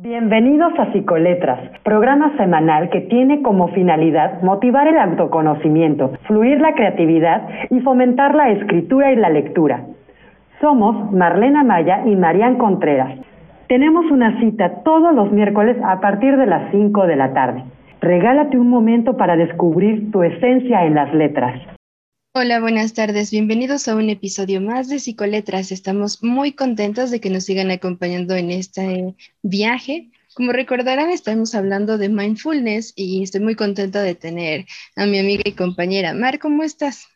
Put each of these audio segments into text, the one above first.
Bienvenidos a Psicoletras, programa semanal que tiene como finalidad motivar el autoconocimiento, fluir la creatividad y fomentar la escritura y la lectura. Somos Marlena Maya y Marian Contreras. Tenemos una cita todos los miércoles a partir de las 5 de la tarde. Regálate un momento para descubrir tu esencia en las letras. Hola, buenas tardes. Bienvenidos a un episodio más de Psicoletras. Estamos muy contentos de que nos sigan acompañando en este viaje. Como recordarán, estamos hablando de mindfulness y estoy muy contenta de tener a mi amiga y compañera. Mar, ¿cómo estás?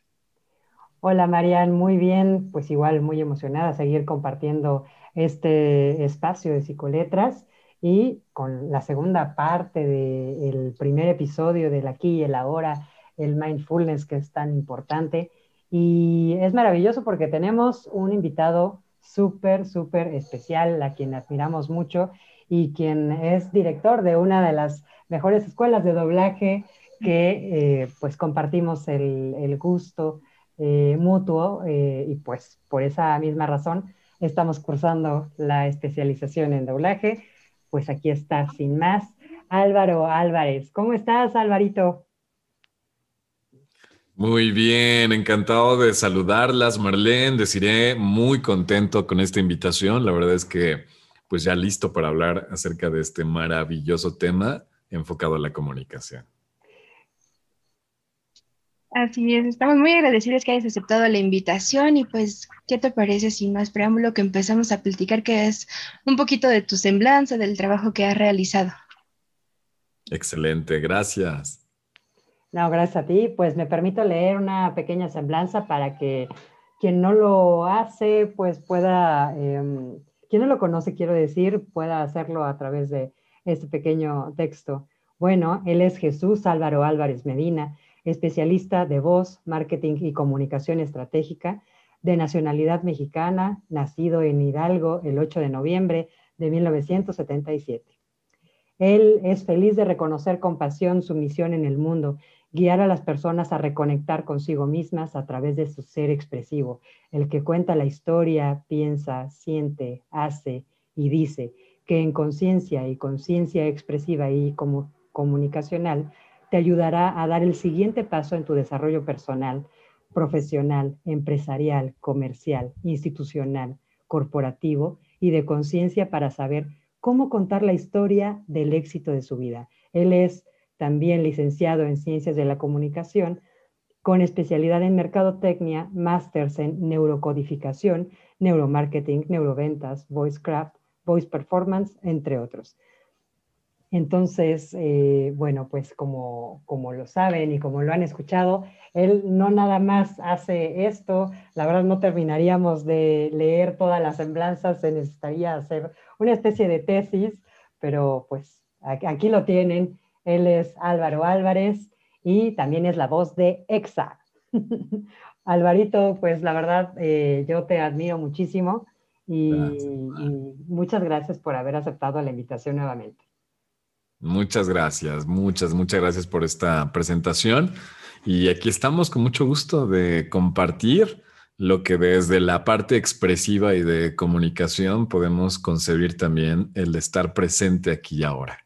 Hola, Marian, muy bien. Pues igual muy emocionada seguir compartiendo este espacio de Psicoletras y con la segunda parte del primer episodio del aquí y el ahora el mindfulness que es tan importante. Y es maravilloso porque tenemos un invitado súper, súper especial, a quien admiramos mucho y quien es director de una de las mejores escuelas de doblaje que eh, pues compartimos el, gusto eh, mutuo eh, y pues por esa misma razón estamos cursando la especialización en doblaje. Pues aquí está, sin más, Álvaro Álvarez. ¿Cómo estás, Alvarito? Muy bien, encantado de saludarlas, Marlene. Deciré muy contento con esta invitación. La verdad es que, pues ya listo para hablar acerca de este maravilloso tema enfocado a la comunicación. Así es, estamos muy agradecidos que hayas aceptado la invitación y pues, ¿qué te parece sin más preámbulo que empezamos a platicar que es un poquito de tu semblanza, del trabajo que has realizado? Excelente, gracias. No, gracias a ti. Pues me permito leer una pequeña semblanza para que quien no lo hace, pues pueda, em, quien no lo conoce, quiero decir, pueda hacerlo a través de este pequeño texto. Bueno, él es Jesús Álvaro Álvarez Medina, especialista de voz, marketing y comunicación estratégica, de nacionalidad mexicana, nacido en Hidalgo el 8 de noviembre de 1977. Él es feliz de reconocer con pasión su misión en el mundo guiar a las personas a reconectar consigo mismas a través de su ser expresivo, el que cuenta la historia, piensa, siente, hace y dice, que en conciencia y conciencia expresiva y comunicacional te ayudará a dar el siguiente paso en tu desarrollo personal, profesional, empresarial, comercial, institucional, corporativo y de conciencia para saber cómo contar la historia del éxito de su vida. Él es también licenciado en Ciencias de la Comunicación, con especialidad en Mercadotecnia, másters en Neurocodificación, Neuromarketing, Neuroventas, Voicecraft, Voice Performance, entre otros. Entonces, eh, bueno, pues como, como lo saben y como lo han escuchado, él no nada más hace esto, la verdad no terminaríamos de leer todas las semblanzas, se necesitaría hacer una especie de tesis, pero pues aquí lo tienen, él es Álvaro Álvarez y también es la voz de EXA. Alvarito, pues la verdad, eh, yo te admiro muchísimo y, muchas gracias por haber aceptado la invitación nuevamente. Muchas gracias, muchas, muchas gracias por esta presentación. Y aquí estamos con mucho gusto de compartir lo que desde la parte expresiva y de comunicación podemos concebir también el estar presente aquí y ahora.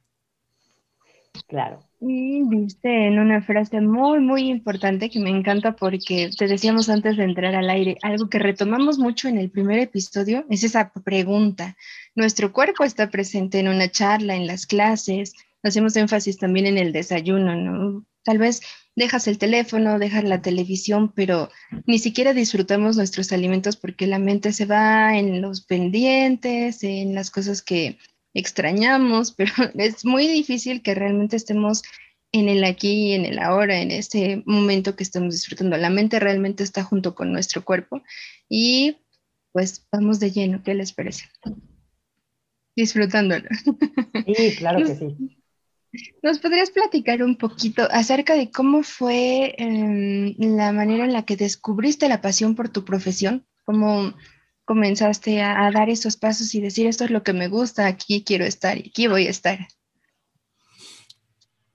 Claro. Y viste en una frase muy, muy importante que me encanta porque te decíamos antes de entrar al aire, algo que retomamos mucho en el primer episodio es esa pregunta. Nuestro cuerpo está presente en una charla, en las clases, hacemos énfasis también en el desayuno, ¿no? Tal vez dejas el teléfono, dejas la televisión, pero ni siquiera disfrutamos nuestros alimentos porque la mente se va en los pendientes, en las cosas que extrañamos, pero es muy difícil que realmente estemos en el aquí y en el ahora, en este momento que estamos disfrutando. La mente realmente está junto con nuestro cuerpo y pues vamos de lleno, ¿qué les parece? Disfrutándolo. Sí, claro que sí. ¿Nos podrías platicar un poquito acerca de cómo fue em, la manera en la que descubriste la pasión por tu profesión? ¿Cómo, comenzaste a, dar esos pasos y decir, esto es lo que me gusta, aquí quiero estar y aquí voy a estar?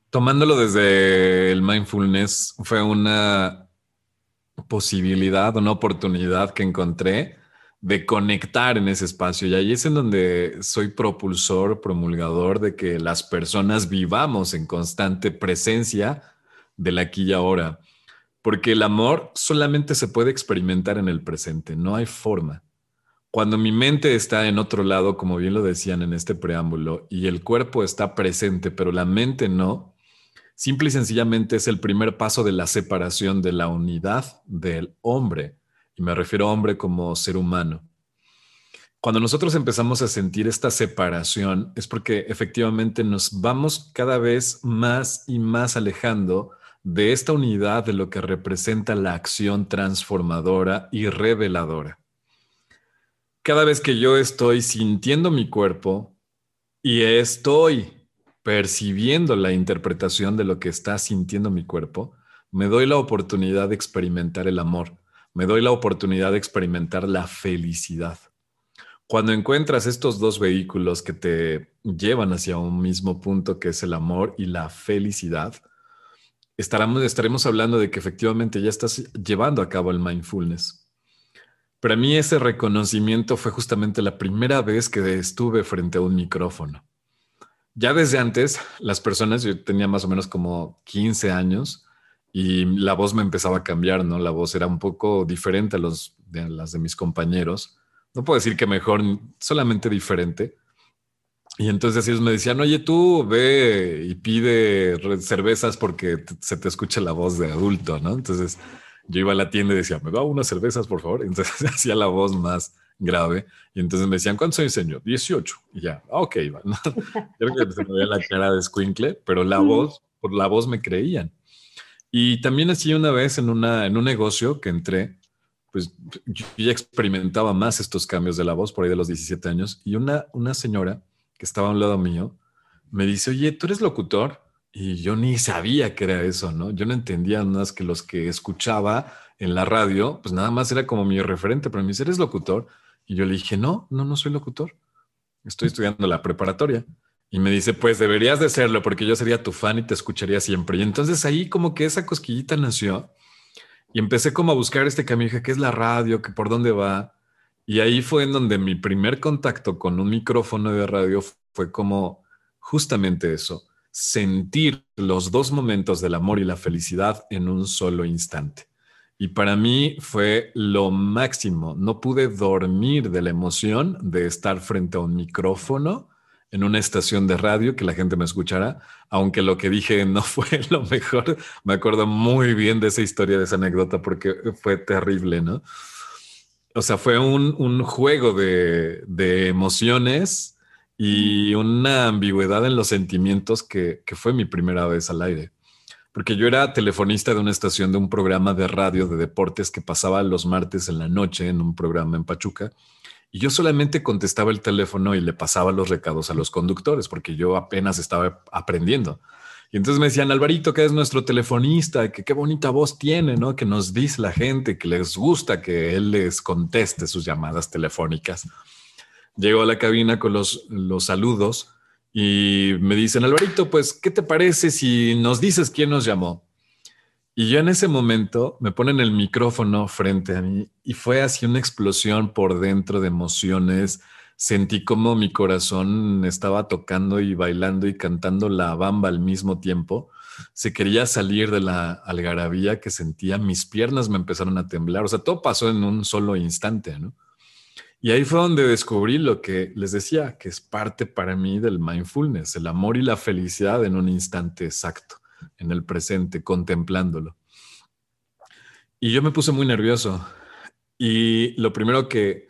Tomándolo desde el mindfulness, fue una posibilidad, una oportunidad que encontré de conectar en ese espacio. Y ahí es en donde soy propulsor, promulgador de que las personas vivamos en constante presencia del aquí y ahora. Porque el amor solamente se puede experimentar en el presente, no hay forma. Cuando mi mente está en otro lado, como bien lo decían en este preámbulo, y el cuerpo está presente, pero la mente no, simple y sencillamente es el primer paso de la separación de la unidad del hombre. Y me refiero a hombre como ser humano. Cuando nosotros empezamos a sentir esta separación es porque efectivamente nos vamos cada vez más y más alejando de esta unidad de lo que representa la acción transformadora y reveladora cada vez que yo estoy sintiendo mi cuerpo y estoy percibiendo la interpretación de lo que está sintiendo mi cuerpo, me doy la oportunidad de experimentar el amor, me doy la oportunidad de experimentar la felicidad. Cuando encuentras estos dos vehículos que te llevan hacia un mismo punto que es el amor y la felicidad, estaremos, hablando de que efectivamente ya estás llevando a cabo el mindfulness. Para mí ese reconocimiento fue justamente la primera vez que estuve frente a un micrófono. Ya desde antes, las personas, yo tenía más o menos como 15 años y la voz me empezaba a cambiar, ¿no? La voz era un poco diferente a, los, de, las de mis compañeros. No puedo decir que mejor, solamente diferente. Y entonces ellos me decían, oye, tú ve y pide cervezas porque se te escucha la voz de adulto, ¿no? Entonces yo iba a la tienda y decía, me da unas cervezas, por favor. Entonces hacía la voz más grave. Y entonces me decían, ¿cuántos años señor? 18. Y ya, ah, ok, va. Creo que se me veía la cara de squinkle, pero la voz, por la voz me creían. Y también así una vez en, una, en un negocio que entré, pues yo ya experimentaba más estos cambios de la voz por ahí de los 17 años. Y una, una señora que estaba a un lado mío me dice, oye, ¿tú eres locutor? Y yo ni sabía que era eso, ¿no? Yo no entendía más que los que escuchaba en la radio, pues nada más era como mi referente, pero me dice, ¿eres locutor? Y yo le dije, no, no, no soy locutor. Estoy estudiando la preparatoria. Y me dice, pues deberías de serlo porque yo sería tu fan y te escucharía siempre. Y entonces ahí como que esa cosquillita nació y empecé como a buscar este camino, ¿qué es la radio? ¿Qué por dónde va? Y ahí fue en donde mi primer contacto con un micrófono de radio fue como justamente eso sentir los dos momentos del amor y la felicidad en un solo instante. Y para mí fue lo máximo. No pude dormir de la emoción de estar frente a un micrófono en una estación de radio que la gente me escuchara, aunque lo que dije no fue lo mejor. Me acuerdo muy bien de esa historia, de esa anécdota, porque fue terrible, ¿no? O sea, fue un, juego de, de emociones y una ambigüedad en los sentimientos que, fue mi primera vez al aire. Porque yo era telefonista de una estación de un programa de radio de deportes que pasaba los martes en la noche en un programa en Pachuca. Y yo solamente contestaba el teléfono y le pasaba los recados a los conductores porque yo apenas estaba aprendiendo. Y entonces me decían, Alvarito, que es nuestro telefonista, que qué bonita voz tiene, ¿no? Que nos dice la gente, que les gusta que él les conteste sus llamadas telefónicas. Llego a la cabina con los, los saludos y me dicen, Alvarito, pues, ¿qué te parece si nos dices quién nos llamó? Y yo en ese momento me ponen el micrófono frente a mí y fue así una explosión por dentro de emociones. Sentí como mi corazón estaba tocando y bailando y cantando la bamba al mismo tiempo. Se quería salir de la algarabía que sentía, mis piernas me empezaron a temblar. O sea, todo pasó en un solo instante, ¿no? Y ahí fue donde descubrí lo que les decía, que es parte para mí del mindfulness, el amor y la felicidad en un instante exacto, en el presente, contemplándolo. Y yo me puse muy nervioso. Y lo primero que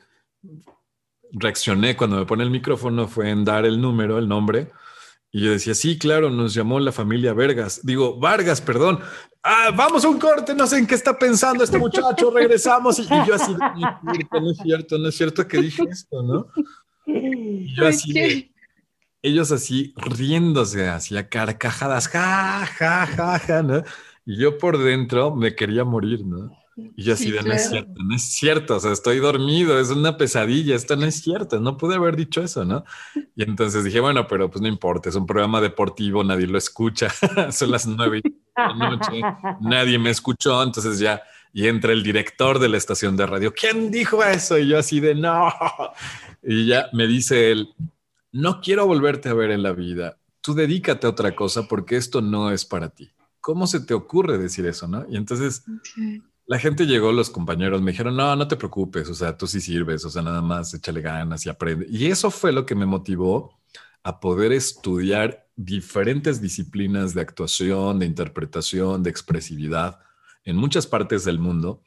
reaccioné cuando me pone el micrófono fue en dar el número, el nombre. Y yo decía, sí, claro, nos llamó la familia Vergas. Digo, Vargas, perdón. Ah, vamos a un corte, no sé en qué está pensando este muchacho, regresamos. Y, yo así, no es cierto, no es cierto que dije esto, ¿no? Y yo así, ellos así riéndose, hacía carcajadas, ja, ja, ja, ja, ¿no? Y yo por dentro me quería morir, ¿no? Y yo así de, no es cierto, no es cierto, o sea, estoy dormido, es una pesadilla, esto no es cierto, no pude haber dicho eso, ¿no? Y entonces dije, bueno, pero pues no importa, es un programa deportivo, nadie lo escucha, son las nueve de la noche, nadie me escuchó, entonces ya Y entra el director de la estación de radio. ¿Quién dijo eso? Y yo así de no. Y ya me dice él, no quiero volverte a ver en la vida. Tú dedícate a otra cosa porque esto no es para ti. ¿Cómo se te ocurre decir eso, no? Y entonces la gente llegó, los compañeros me dijeron, no, no te preocupes, o sea, tú sí sirves, o sea, nada más échale ganas y aprende. Y eso fue lo que me motivó a poder estudiar diferentes disciplinas de actuación, de interpretación, de expresividad en muchas partes del mundo,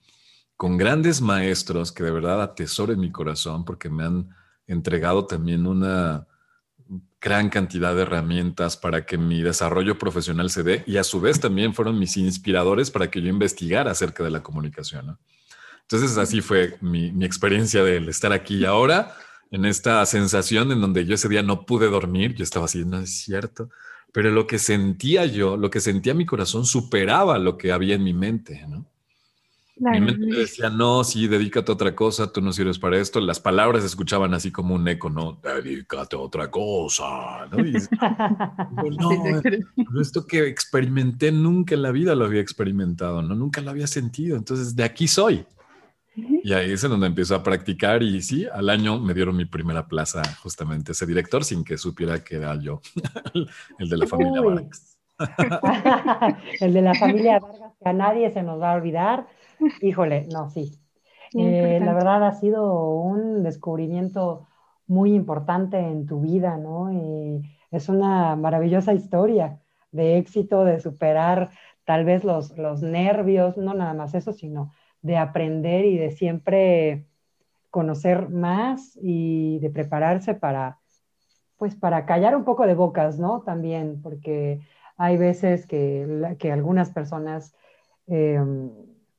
con grandes maestros que de verdad atesoro en mi corazón porque me han entregado también una gran cantidad de herramientas para que mi desarrollo profesional se dé y a su vez también fueron mis inspiradores para que yo investigara acerca de la comunicación. Entonces así fue mi, mi experiencia del estar aquí y ahora en esta sensación en donde yo ese día no pude dormir, yo estaba así, no es cierto, pero lo que sentía yo, lo que sentía mi corazón superaba lo que había en mi mente, ¿no? Mi mente decía, no, sí, dedícate a otra cosa, tú no sirves para esto. Las palabras se escuchaban así como un eco, ¿no? Dedícate a otra cosa, ¿no? no, esto que experimenté nunca en la vida lo había experimentado, ¿no? Nunca lo había sentido. Entonces, de aquí soy. Y ahí es en donde empiezo a practicar y sí, al año me dieron mi primera plaza justamente ese director sin que supiera que era yo, el de la familia Vargas. el de la familia Vargas, que a nadie se nos va a olvidar. Híjole, no, sí. Eh, la verdad ha sido un descubrimiento muy importante en tu vida, ¿no? Y es una maravillosa historia de éxito, de superar tal vez los, los nervios, no nada más eso, sino de aprender y de siempre conocer más y de prepararse para, pues para callar un poco de bocas, ¿no? También, porque hay veces que, que algunas personas, em,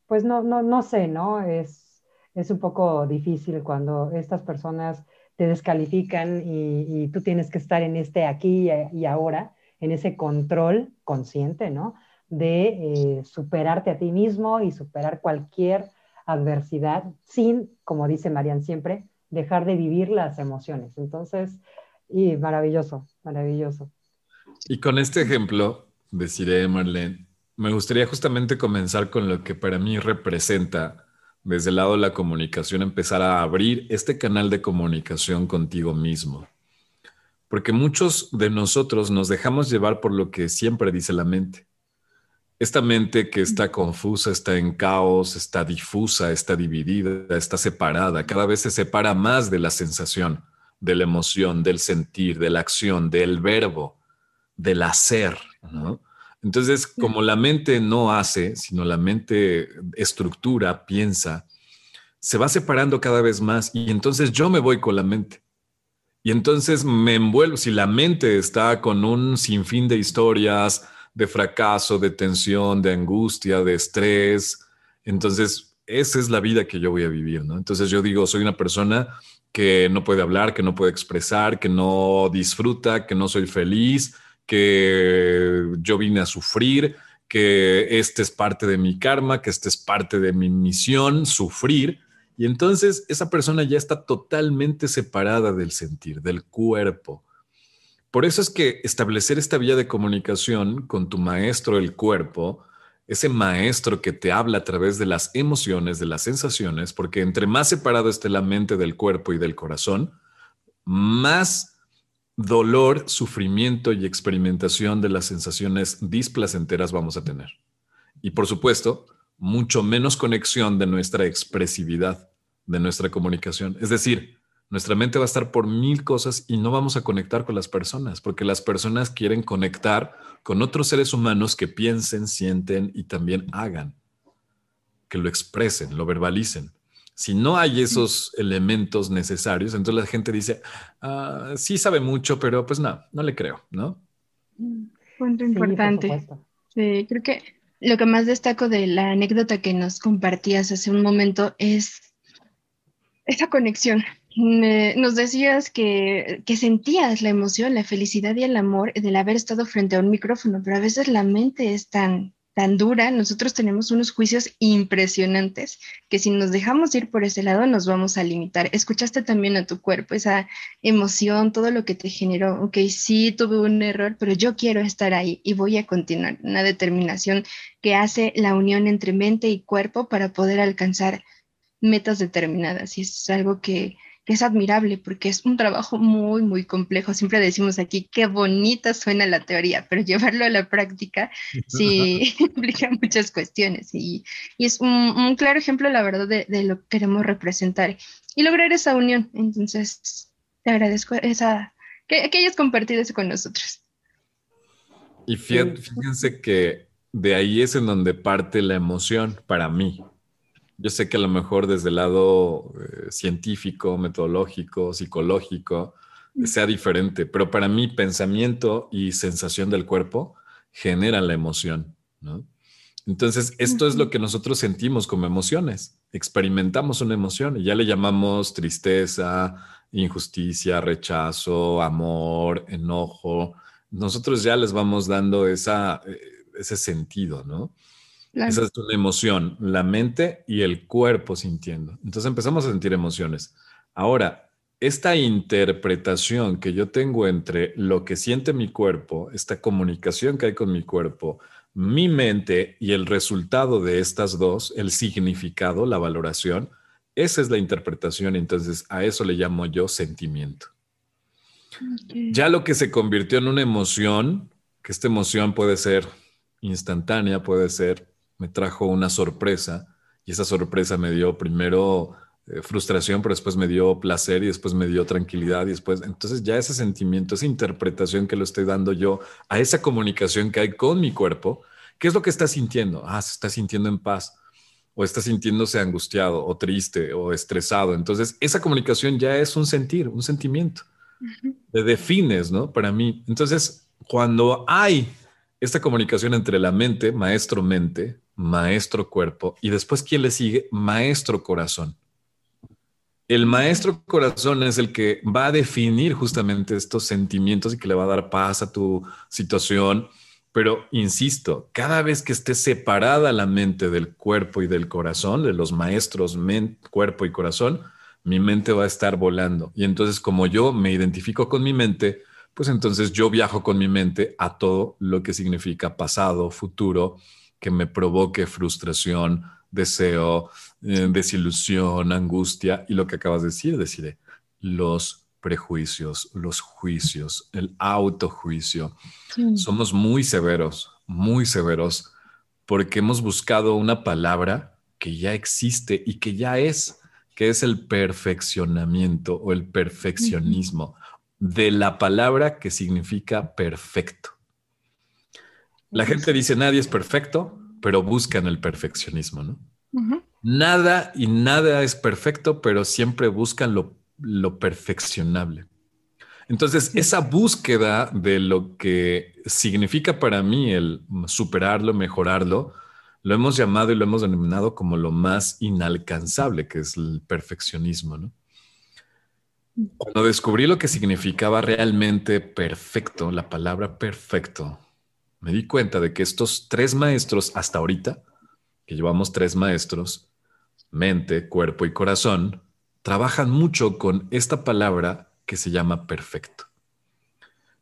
pues no, no, no sé, ¿no? Es, es un poco difícil cuando estas personas te descalifican y, y, tú tienes que estar en este aquí y ahora, en ese control consciente, ¿no? De eh, superarte a ti mismo y superar cualquier adversidad sin, como dice Marian siempre, dejar de vivir las emociones. Entonces, y maravilloso, maravilloso. Y con este ejemplo, deciré, Marlene, me gustaría justamente comenzar con lo que para mí representa desde el lado de la comunicación, empezar a abrir este canal de comunicación contigo mismo. Porque muchos de nosotros nos dejamos llevar por lo que siempre dice la mente esta mente que está confusa, está en caos, está difusa, está dividida, está separada, cada vez se separa más de la sensación, de la emoción, del sentir, de la acción, del verbo, del hacer. Entonces, como la mente no hace, sino la mente estructura, piensa, se va separando cada vez más y entonces yo me voy con la mente. Y entonces me envuelvo, si la mente está con un sinfín de historias, de fracaso, de tensión, de angustia, de estrés. Entonces, esa es la vida que yo voy a vivir, ¿no? Entonces yo digo, soy una persona que no puede hablar, que no puede expresar, que no disfruta, que no soy feliz, que yo vine a sufrir, que este es parte de mi karma, que este es parte de mi misión, sufrir. Y entonces esa persona ya está totalmente separada del sentir, del cuerpo. Por eso es que establecer esta vía de comunicación con tu maestro el cuerpo, ese maestro que te habla a través de las emociones, de las sensaciones, porque entre más separado esté la mente del cuerpo y del corazón, más dolor, sufrimiento y experimentación de las sensaciones displacenteras vamos a tener. Y por supuesto, mucho menos conexión de nuestra expresividad, de nuestra comunicación. Es decir, nuestra mente va a estar por mil cosas y no vamos a conectar con las personas, porque las personas quieren conectar con otros seres humanos que piensen, sienten y también hagan, que lo expresen, lo verbalicen. Si no hay esos elementos necesarios, entonces la gente dice, ah, sí sabe mucho, pero pues no, no le creo, ¿no? Punto importante. Sí, creo que lo que más destaco de la anécdota que nos compartías hace un momento es esa conexión nos decías que, sentías la emoción, la felicidad y el amor del haber estado frente a un micrófono, pero a veces la mente es tan, tan dura, nosotros tenemos unos juicios impresionantes que si nos dejamos ir por ese lado nos vamos a limitar. Escuchaste también a tu cuerpo, esa emoción, todo lo que te generó, ok, sí tuve un error, pero yo quiero estar ahí y voy a continuar. Una determinación que hace la unión entre mente y cuerpo para poder alcanzar metas determinadas y es algo que que es admirable porque es un trabajo muy, muy complejo. Siempre decimos aquí qué bonita suena la teoría, pero llevarlo a la práctica sí implica muchas cuestiones y, es un, claro ejemplo, la verdad, de, lo que queremos representar y lograr esa unión. Entonces, te agradezco esa, que, que hayas compartido eso con nosotros. Y fíjense que de ahí es en donde parte la emoción para mí. Yo sé que a lo mejor desde el lado eh, científico, metodológico, psicológico, sea diferente, pero para mí pensamiento y sensación del cuerpo generan la emoción, ¿no? Entonces, esto es lo que nosotros sentimos como emociones. Experimentamos una emoción y ya le llamamos tristeza, injusticia, rechazo, amor, enojo. Nosotros ya les vamos dando esa, eh, ese sentido, ¿no? Esa es una emoción, la mente y el cuerpo sintiendo. Entonces empezamos a sentir emociones. Ahora, esta interpretación que yo tengo entre lo que siente mi cuerpo, esta comunicación que hay con mi cuerpo, mi mente y el resultado de estas dos, el significado, la valoración, esa es la interpretación. Entonces a eso le llamo yo sentimiento. Ya lo que se convirtió en una emoción, que esta emoción puede ser instantánea, puede ser me trajo una sorpresa y esa sorpresa me dio primero eh, frustración, pero después me dio placer y después me dio tranquilidad y después, entonces ya ese sentimiento, esa interpretación que lo estoy dando yo a esa comunicación que hay con mi cuerpo, ¿qué es lo que está sintiendo? Ah, se está sintiendo en paz o está sintiéndose angustiado o triste o estresado. Entonces, esa comunicación ya es un sentir, un sentimiento. Te defines, ¿no? Para mí. Entonces, cuando hay esta comunicación entre la mente, maestro mente, maestro cuerpo, y después, ¿quién le sigue? Maestro corazón. El maestro corazón es el que va a definir justamente estos sentimientos y que le va a dar paz a tu situación. Pero insisto, cada vez que esté separada la mente del cuerpo y del corazón, de los maestros cuerpo y corazón, mi mente va a estar volando. Y entonces como yo me identifico con mi mente, pues entonces yo viajo con mi mente a todo lo que significa pasado, futuro, que me provoque frustración, deseo, eh, desilusión, angustia y lo que acabas de decir, deciré, los prejuicios, los juicios, el autojuicio. Somos muy severos, muy severos, porque hemos buscado una palabra que ya existe y que ya es, que es el perfeccionamiento o el perfeccionismo de la palabra que significa perfecto. La gente dice nadie es perfecto, pero buscan el perfeccionismo, ¿no? Nada y nada es perfecto, pero siempre buscan lo, perfeccionable. Entonces, esa búsqueda de lo que significa para mí el superarlo, mejorarlo, lo hemos llamado y lo hemos denominado como lo más inalcanzable, que es el perfeccionismo, ¿no? Cuando descubrí lo que significaba realmente perfecto, la palabra perfecto, me di cuenta de que estos tres maestros hasta ahorita, que llevamos tres maestros, mente, cuerpo y corazón, trabajan mucho con esta palabra que se llama perfecto.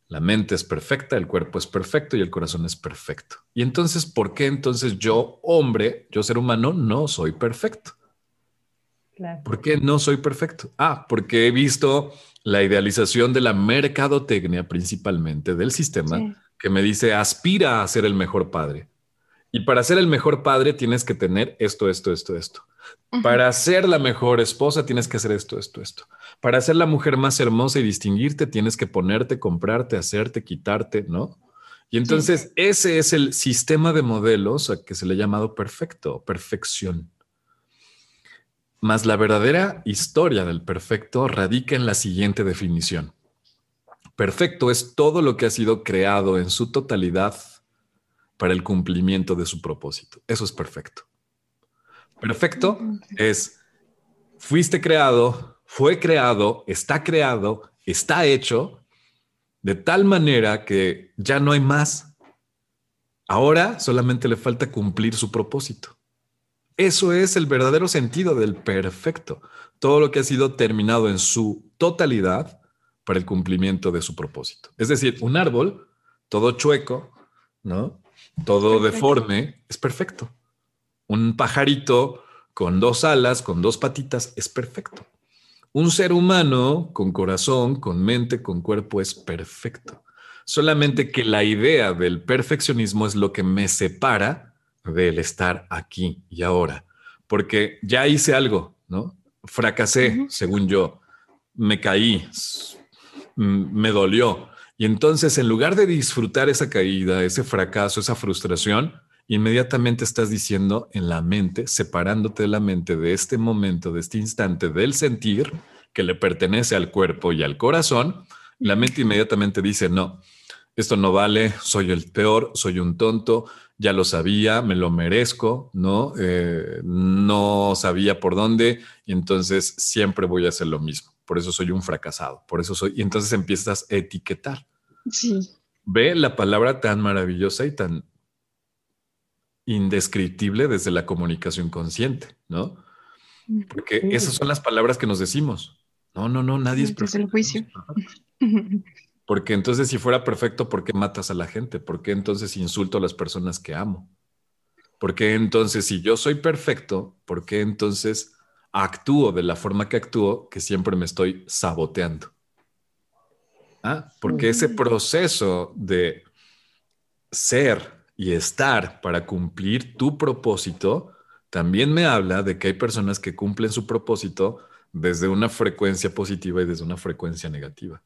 La mente es perfecta, el cuerpo es perfecto y el corazón es perfecto. Y entonces, ¿por qué entonces yo, hombre, yo ser humano, no soy perfecto? ¿Por qué no soy perfecto? Ah, porque he visto la idealización de la mercadotecnia principalmente del sistema que me dice aspira a ser el mejor padre. Y para ser el mejor padre tienes que tener esto, esto, esto, esto. Para ser la mejor esposa tienes que hacer esto, esto, esto. Para ser la mujer más hermosa y distinguirte tienes que ponerte, comprarte, hacerte, quitarte, ¿no? Y entonces ese es el sistema de modelos a que se le ha llamado perfecto, perfección. Mas la verdadera historia del perfecto radica en la siguiente definición. Perfecto es todo lo que ha sido creado en su totalidad para el cumplimiento de su propósito. Eso es perfecto. Perfecto es, fuiste creado, fue creado, está creado, está hecho de tal manera que ya no hay más Ahora solamente le falta cumplir su propósito. Eso es el verdadero sentido del perfecto. Todo lo que ha sido terminado en su totalidad para el cumplimiento de su propósito. Es decir, un árbol, todo chueco, ¿no? Todo deforme, es perfecto. Un pajarito con dos alas, con dos patitas, es perfecto. Un ser humano con corazón, con mente, con cuerpo, es perfecto. Solamente que la idea del perfeccionismo es lo que me separa del estar aquí y ahora. Porque ya hice algo, ¿no? Fracasé, según yo. Me caí, me dolió. Y entonces, en lugar de disfrutar esa caída, ese fracaso, esa frustración, inmediatamente estás diciendo en la mente, separándote de la mente de este momento, de este instante, del sentir que le pertenece al cuerpo y al corazón, la mente inmediatamente dice, no, esto no vale, soy el peor, soy un tonto, ya lo sabía, me lo merezco, ¿no? Eh, no sabía por dónde y entonces siempre voy a hacer lo mismo. Por eso soy un fracasado, por eso soy. Y entonces empiezas a etiquetar. Sí. Ve la palabra tan maravillosa y tan indescriptible desde la comunicación consciente, ¿no? Porque esas son las palabras que nos decimos. No, no, no, nadie es perfecto. el juicio. Porque entonces si fuera perfecto, ¿por qué matas a la gente? ¿Por qué entonces insulto a las personas que amo? ¿Por qué entonces si yo soy perfecto, por qué entonces actúo de la forma que actúo que siempre me estoy saboteando? ¿Ah? Porque ese proceso de ser y estar para cumplir tu propósito también me habla de que hay personas que cumplen su propósito desde una frecuencia positiva y desde una frecuencia negativa.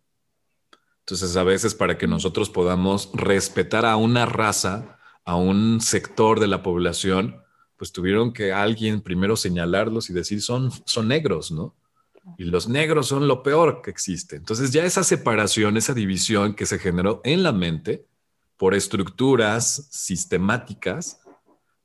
Entonces, a veces para que nosotros podamos respetar a una raza, a un sector de la población, pues tuvieron que alguien primero señalarlos y decir son, son negros, ¿no? Y los negros son lo peor que existe. Entonces ya esa separación, esa división que se generó en la mente por estructuras sistemáticas,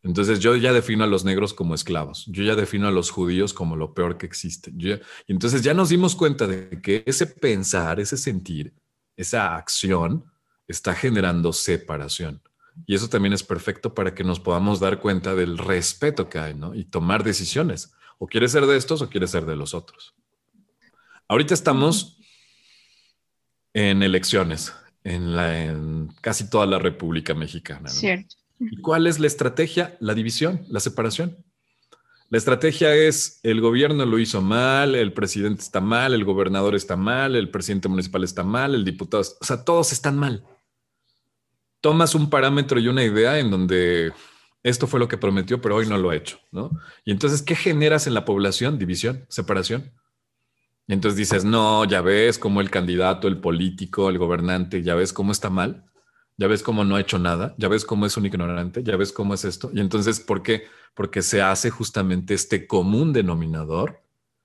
entonces yo ya defino a los negros como esclavos, yo ya defino a los judíos como lo peor que existe. y entonces ya nos dimos cuenta de que ese pensar, ese sentir, esa acción está generando separación. Y eso también es perfecto para que nos podamos dar cuenta del respeto que hay, ¿no? Y tomar decisiones. O quieres ser de estos o quieres ser de los otros. Ahorita estamos en elecciones en, la, en casi toda la República Mexicana. Cierto. ¿Y cuál es la estrategia? La división, la separación. La estrategia es el gobierno lo hizo mal, el presidente está mal, el gobernador está mal, el presidente municipal está mal, el diputado, o sea, todos están mal. Tomas un parámetro y una idea en donde esto fue lo que prometió, pero hoy no lo ha hecho, ¿no? Y entonces, ¿qué generas en la población? División, separación. Y entonces dices, no, ya ves cómo el candidato, el político, el gobernante, ya ves cómo está mal ya ves cómo no ha hecho nada, ya ves cómo es un ignorante, ya ves cómo es esto. Y entonces, ¿por qué? Porque se hace justamente este común denominador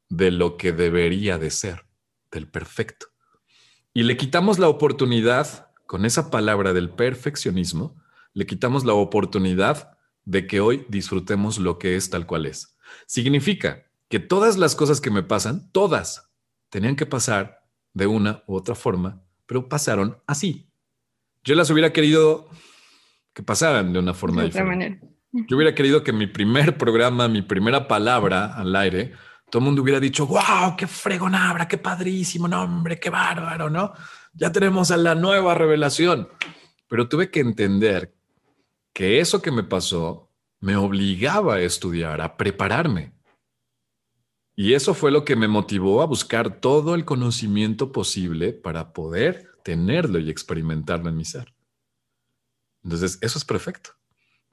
de lo que debería de ser, del perfecto. Y le quitamos la oportunidad, con esa palabra del perfeccionismo, le quitamos la oportunidad de que hoy disfrutemos lo que es tal cual es. Significa que todas las cosas que me pasan, todas, tenían que pasar de una u otra forma, pero pasaron así, yo las hubiera querido que pasaran de una forma de diferente. Yo hubiera querido que mi primer programa, mi primera palabra al aire, todo el mundo hubiera dicho, wow, qué fregonabra, qué padrísimo, nombre, qué bárbaro, ¿no? Ya tenemos a la nueva revelación. Pero tuve que entender que eso que me pasó me obligaba a estudiar, a prepararme. Y eso fue lo que me motivó a buscar todo el conocimiento posible para poder tenerlo y experimentarlo en mi ser. Entonces, eso es perfecto.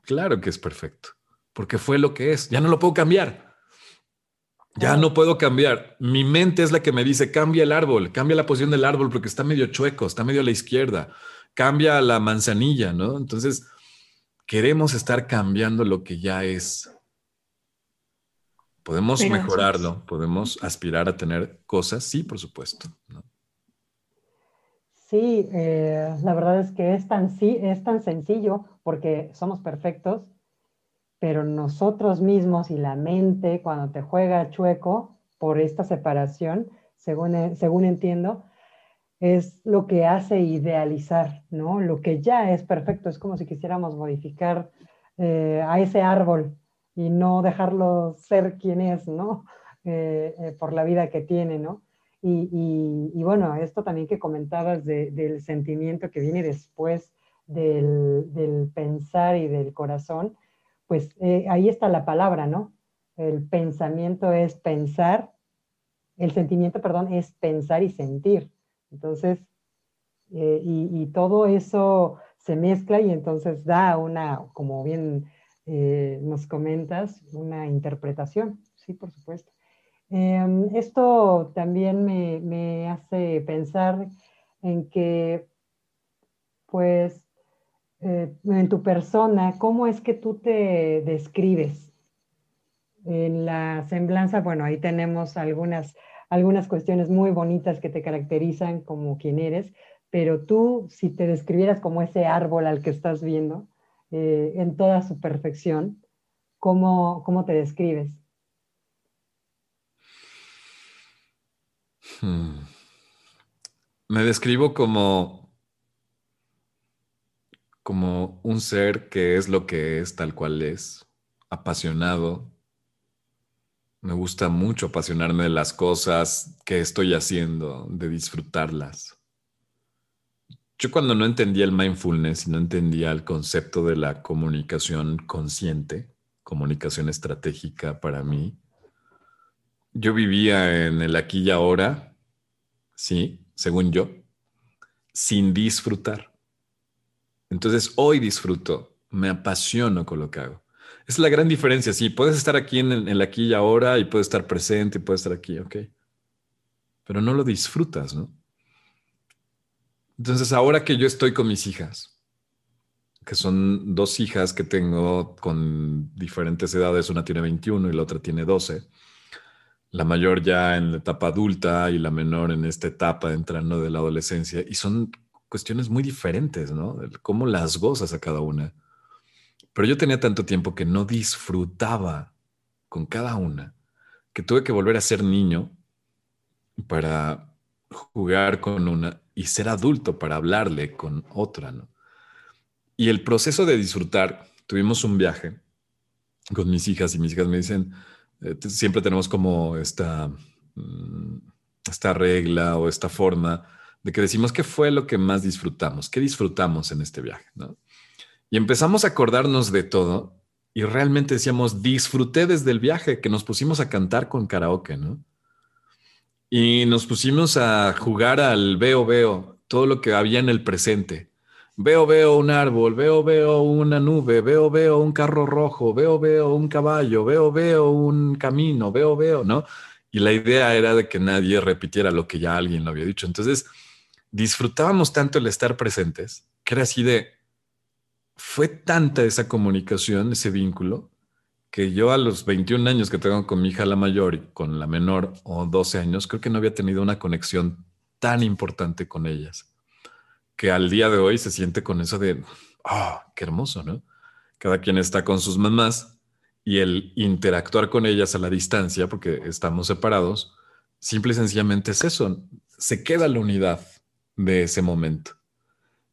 Claro que es perfecto, porque fue lo que es. Ya no lo puedo cambiar. Ya no puedo cambiar. Mi mente es la que me dice, cambia el árbol, cambia la posición del árbol porque está medio chueco, está medio a la izquierda, cambia la manzanilla, ¿no? Entonces, queremos estar cambiando lo que ya es. Podemos mejorarlo, podemos aspirar a tener cosas, sí, por supuesto. ¿no? Sí, eh, la verdad es que es tan, sí, es tan sencillo porque somos perfectos, pero nosotros mismos y la mente cuando te juega chueco por esta separación, según, según entiendo, es lo que hace idealizar, ¿no? Lo que ya es perfecto, es como si quisiéramos modificar eh, a ese árbol y no dejarlo ser quien es, ¿no? Eh, eh, por la vida que tiene, ¿no? Y, bueno, esto también que comentabas del sentimiento que viene después del, pensar y del corazón, pues ahí está la palabra, ¿no? El pensamiento es pensar, el sentimiento, perdón, es pensar y sentir. Entonces, eh, y, todo eso se mezcla y entonces da una, como bien eh, nos comentas, una interpretación, sí, por supuesto. Em, esto también me, hace pensar en que, pues, eh, en tu persona, ¿cómo es que tú te describes? En la semblanza, bueno, ahí tenemos algunas algunas cuestiones muy bonitas que te caracterizan como quien eres, pero tú, si te describieras como ese árbol al que estás viendo, eh, en toda su perfección, ¿cómo, cómo te describes? Hmm. Me describo como, como un ser que es lo que es, tal cual es, apasionado, me gusta mucho apasionarme de las cosas que estoy haciendo, de disfrutarlas. Yo cuando no entendía el mindfulness y no entendía el concepto de la comunicación consciente, comunicación estratégica para mí, yo vivía en el aquí y ahora, sí, según yo, sin disfrutar. Entonces hoy disfruto, me apasiono con lo que hago. Es la gran diferencia, sí, puedes estar aquí en el, y ahora y puedes estar presente y puedes estar aquí, ok. Pero no lo disfrutas, ¿no? Entonces, ahora que yo estoy con mis hijas, que son dos hijas que tengo con diferentes edades, una tiene 21 y la otra tiene 12, la mayor ya en la etapa adulta y la menor en esta etapa entrando de la adolescencia, y son cuestiones muy diferentes, ¿no? Cómo las gozas a cada una. Pero yo tenía tanto tiempo que no disfrutaba con cada una, que tuve que volver a ser niño para jugar con una y ser adulto para hablarle con otra, ¿no? Y el proceso de disfrutar, tuvimos un viaje con mis hijas y mis hijas me dicen, eh, siempre tenemos como esta, mm, esta regla o esta forma de que decimos qué fue lo que más disfrutamos, qué disfrutamos en este viaje, ¿no? Y empezamos a acordarnos de todo y realmente decíamos, disfruté desde el viaje, que nos pusimos a cantar con karaoke, ¿no? Y nos pusimos a jugar al veo, veo, todo lo que había en el presente. Veo, veo un árbol, veo, veo una nube, veo, veo un carro rojo, veo, veo un caballo, veo, veo un camino, veo, veo, ¿no? Y la idea era de que nadie repitiera lo que ya alguien lo había dicho. Entonces, disfrutábamos tanto el estar presentes, que era así de, fue tanta esa comunicación, ese vínculo, que yo a los 21 años que tengo con mi hija la mayor y con la menor o 12 años, creo que no había tenido una conexión tan importante con ellas, que al día de hoy se siente con eso de, oh, qué hermoso, ¿no? Cada quien está con sus mamás y el interactuar con ellas a la distancia, porque estamos separados, simple y sencillamente es eso, se queda la unidad de ese momento.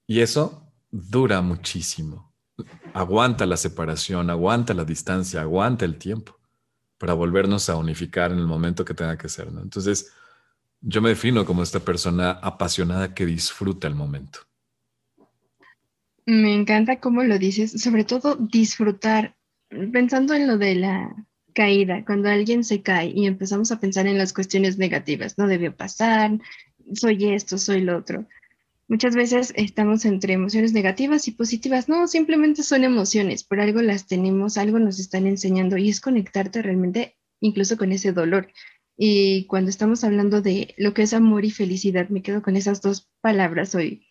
Y eso dura muchísimo. Aguanta la separación, aguanta la distancia, aguanta el tiempo para volvernos a unificar en el momento que tenga que ser. Entonces, yo me defino como esta persona apasionada que disfruta el momento. Me encanta cómo lo dices, sobre todo disfrutar, pensando en lo de la caída, cuando alguien se cae y empezamos a pensar en las cuestiones negativas, no debió pasar, soy esto, soy lo otro. Muchas veces estamos entre emociones negativas y positivas. No, simplemente son emociones, por algo las tenemos, algo nos están enseñando y es conectarte realmente incluso con ese dolor. Y cuando estamos hablando de lo que es amor y felicidad, me quedo con esas dos palabras hoy.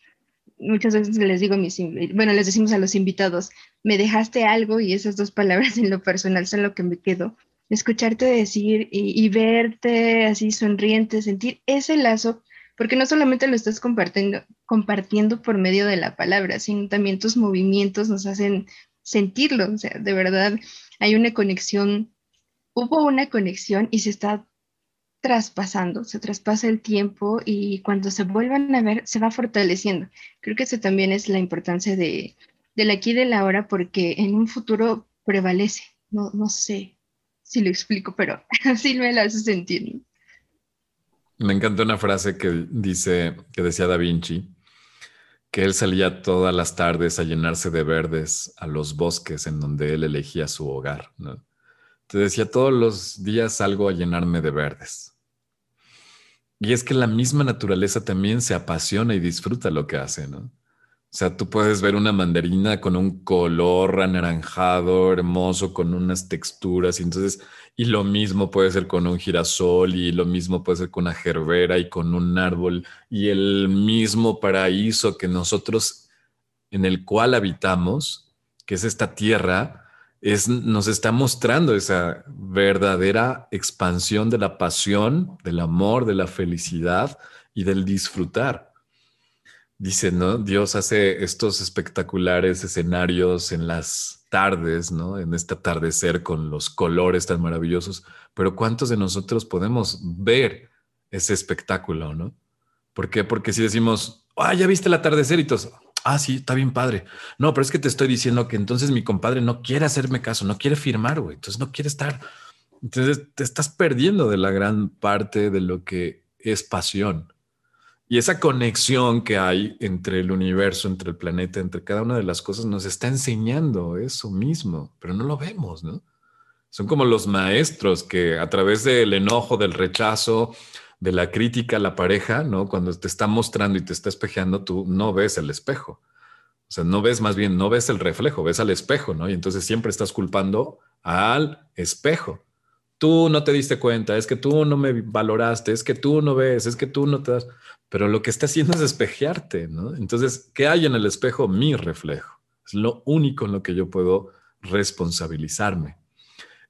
Muchas veces les digo mis, bueno, les decimos a los invitados, me dejaste algo y esas dos palabras en lo personal son lo que me quedo. Escucharte decir y, y verte así sonriente, sentir ese lazo porque no solamente lo estás compartiendo, compartiendo por medio de la palabra, sino también tus movimientos nos hacen sentirlo, o sea, de verdad hay una conexión, hubo una conexión y se está traspasando, se traspasa el tiempo y cuando se vuelvan a ver se va fortaleciendo. Creo que eso también es la importancia de, del aquí y de la ahora porque en un futuro prevalece. No, no sé si lo explico, pero así me lo hace sentir. Me encanta una frase que dice, que decía Da Vinci, que él salía todas las tardes a llenarse de verdes a los bosques en donde él elegía su hogar. Te decía, todos los días salgo a llenarme de verdes. Y es que la misma naturaleza también se apasiona y disfruta lo que hace, ¿no? O sea, tú puedes ver una mandarina con un color anaranjado, hermoso, con unas texturas, y entonces, y lo mismo puede ser con un girasol, y lo mismo puede ser con una gerbera y con un árbol, y el mismo paraíso que nosotros, en el cual habitamos, que es esta tierra, es, nos está mostrando esa verdadera expansión de la pasión, del amor, de la felicidad y del disfrutar. Dice, ¿no? Dios hace estos espectaculares escenarios en las tardes, ¿no? En este atardecer con los colores tan maravillosos. Pero ¿cuántos de nosotros podemos ver ese espectáculo, ¿no? ¿Por qué? Porque si decimos, ah, ya viste el atardecer y todos, ah, sí, está bien padre. No, pero es que te estoy diciendo que entonces mi compadre no quiere hacerme caso, no quiere firmar, güey. Entonces no quiere estar. Entonces te estás perdiendo de la gran parte de lo que es pasión. Y esa conexión que hay entre el universo, entre el planeta, entre cada una de las cosas, nos está enseñando eso mismo, pero no lo vemos, ¿no? Son como los maestros que a través del enojo, del rechazo, de la crítica a la pareja, ¿no? Cuando te está mostrando y te está espejeando, tú no ves el espejo. O sea, no ves más bien, no ves el reflejo, ves al espejo, ¿no? Y entonces siempre estás culpando al espejo. Tú no te diste cuenta, es que tú no me valoraste, es que tú no ves, es que tú no te das pero lo que está haciendo es espejearte, ¿no? Entonces, ¿qué hay en el espejo? Mi reflejo. Es lo único en lo que yo puedo responsabilizarme.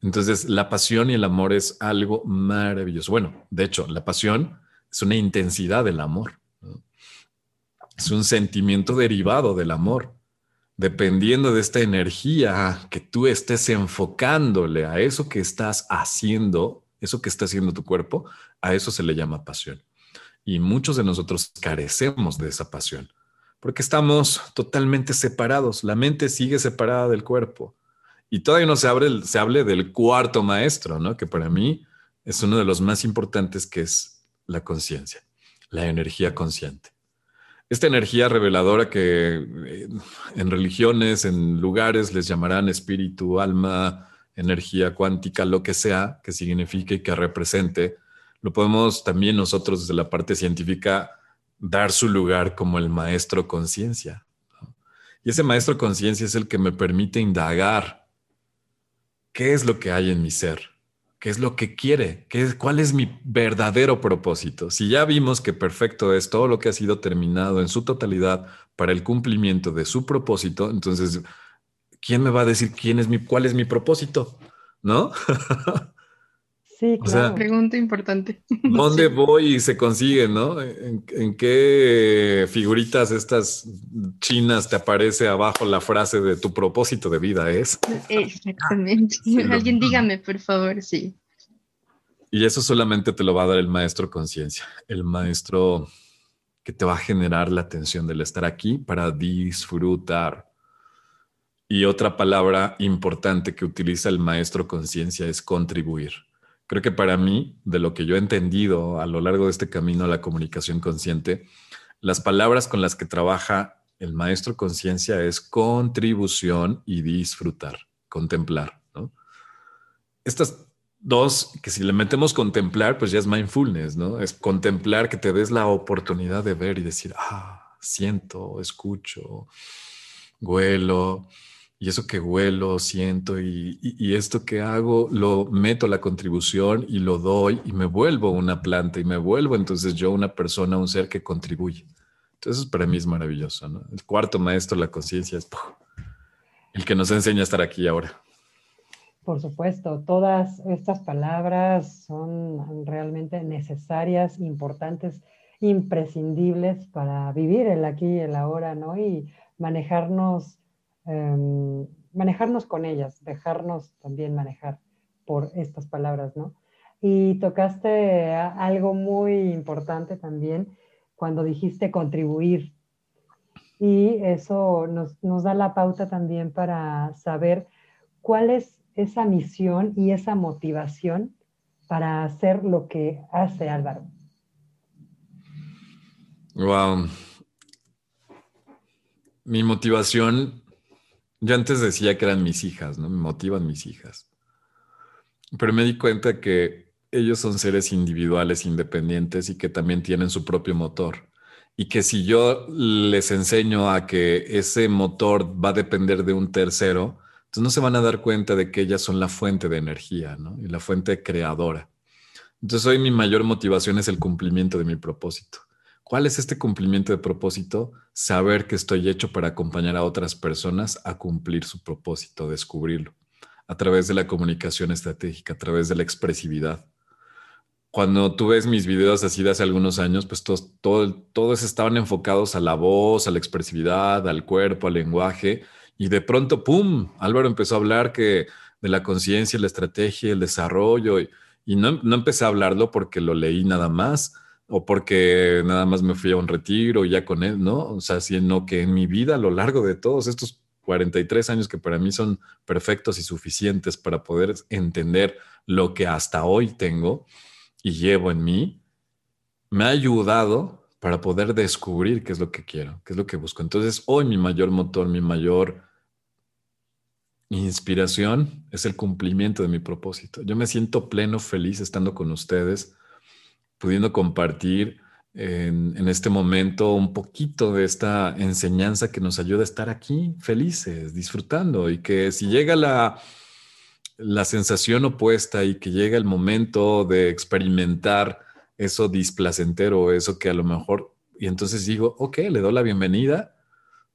Entonces, la pasión y el amor es algo maravilloso. Bueno, de hecho, la pasión es una intensidad del amor. Es un sentimiento derivado del amor. Dependiendo de esta energía que tú estés enfocándole a eso que estás haciendo, eso que está haciendo tu cuerpo, a eso se le llama pasión. Y muchos de nosotros carecemos de esa pasión, porque estamos totalmente separados. La mente sigue separada del cuerpo. Y todavía no se, abre, se hable del cuarto maestro, ¿no? que para mí es uno de los más importantes, que es la conciencia, la energía consciente. Esta energía reveladora que eh, en religiones, en lugares les llamarán espíritu, alma, energía cuántica, lo que sea que signifique y que represente, lo podemos también nosotros desde la parte científica dar su lugar como el maestro conciencia. Y ese maestro conciencia es el que me permite indagar qué es lo que hay en mi ser, qué es lo que quiere, qué es, cuál es mi verdadero propósito. Si ya vimos que perfecto es todo lo que ha sido terminado en su totalidad para el cumplimiento de su propósito, entonces, ¿quién me va a decir quién es mi, cuál es mi propósito? ¿No? Sí, claro. pregunta importante. ¿Dónde voy y se consigue, no? ¿En, qué figuritas estas chinas te aparece abajo la frase de tu propósito de vida es? Exactamente. Alguien dígame, por favor, sí. Y eso solamente te lo va a dar el maestro conciencia, el maestro que te va a generar la atención del estar aquí para disfrutar. Y otra palabra importante que utiliza el maestro conciencia es contribuir Creo que para mí, de lo que yo he entendido a lo largo de este camino a la comunicación consciente, las palabras con las que trabaja el maestro conciencia es contribución y disfrutar, contemplar. Estas dos, que si le metemos contemplar, pues ya es mindfulness, ¿no? Es contemplar que te des la oportunidad de ver y decir, ah, siento, escucho, huelo, y eso que huelo, siento y, esto que hago, lo meto a la contribución y lo doy y me vuelvo una planta y me vuelvo entonces yo una persona, un ser que contribuye. Entonces para mí es maravilloso. El cuarto maestro, la conciencia, es el que nos enseña a estar aquí ahora. Por supuesto, todas estas palabras son realmente necesarias, importantes, imprescindibles para vivir el aquí y el ahora, ¿no? Y manejarnos Em, manejarnos con ellas, dejarnos también manejar por estas palabras, ¿no? y tocaste algo muy importante también cuando dijiste contribuir. Y eso nos, nos da la pauta también para saber cuál es esa misión y esa motivación para hacer lo que hace Álvaro. Wow. Mi motivación, yo antes decía que eran mis hijas, ¿no? Me motivan mis hijas. Pero me di cuenta que ellos son seres individuales, independientes y que también tienen su propio motor. Y que si yo les enseño a que ese motor va a depender de un tercero, entonces no se van a dar cuenta de que ellas son la fuente de energía, ¿no? Y la fuente creadora. Entonces hoy mi mayor motivación es el cumplimiento de mi propósito. ¿Cuál es este cumplimiento de propósito? Saber que estoy hecho para acompañar a otras personas a cumplir su propósito, descubrirlo, a través de la comunicación estratégica, a través de la expresividad. Cuando tú ves mis videos así de hace algunos años, pues todos, todos estaban enfocados a la voz, a la expresividad, al cuerpo, al lenguaje, y de pronto, ¡pum!, Álvaro empezó a hablar que de la conciencia, la estrategia, el desarrollo, y, y no, no empecé a hablarlo porque lo leí nada más, o porque nada más me fui a un retiro ya con él, ¿no? O sea, sino que en mi vida a lo largo de todos estos 43 años que para mí son perfectos y suficientes para poder entender lo que hasta hoy tengo y llevo en mí, me ha ayudado para poder descubrir qué es lo que quiero, qué es lo que busco. Entonces, hoy mi mayor motor, mi mayor inspiración es el cumplimiento de mi propósito. Yo me siento pleno, feliz estando con ustedes pudiendo compartir en, este momento un poquito de esta enseñanza que nos ayuda a estar aquí felices, disfrutando y que si llega la, la sensación opuesta y que llega el momento de experimentar eso displacentero, eso que a lo mejor, y entonces digo, ok, le doy la bienvenida,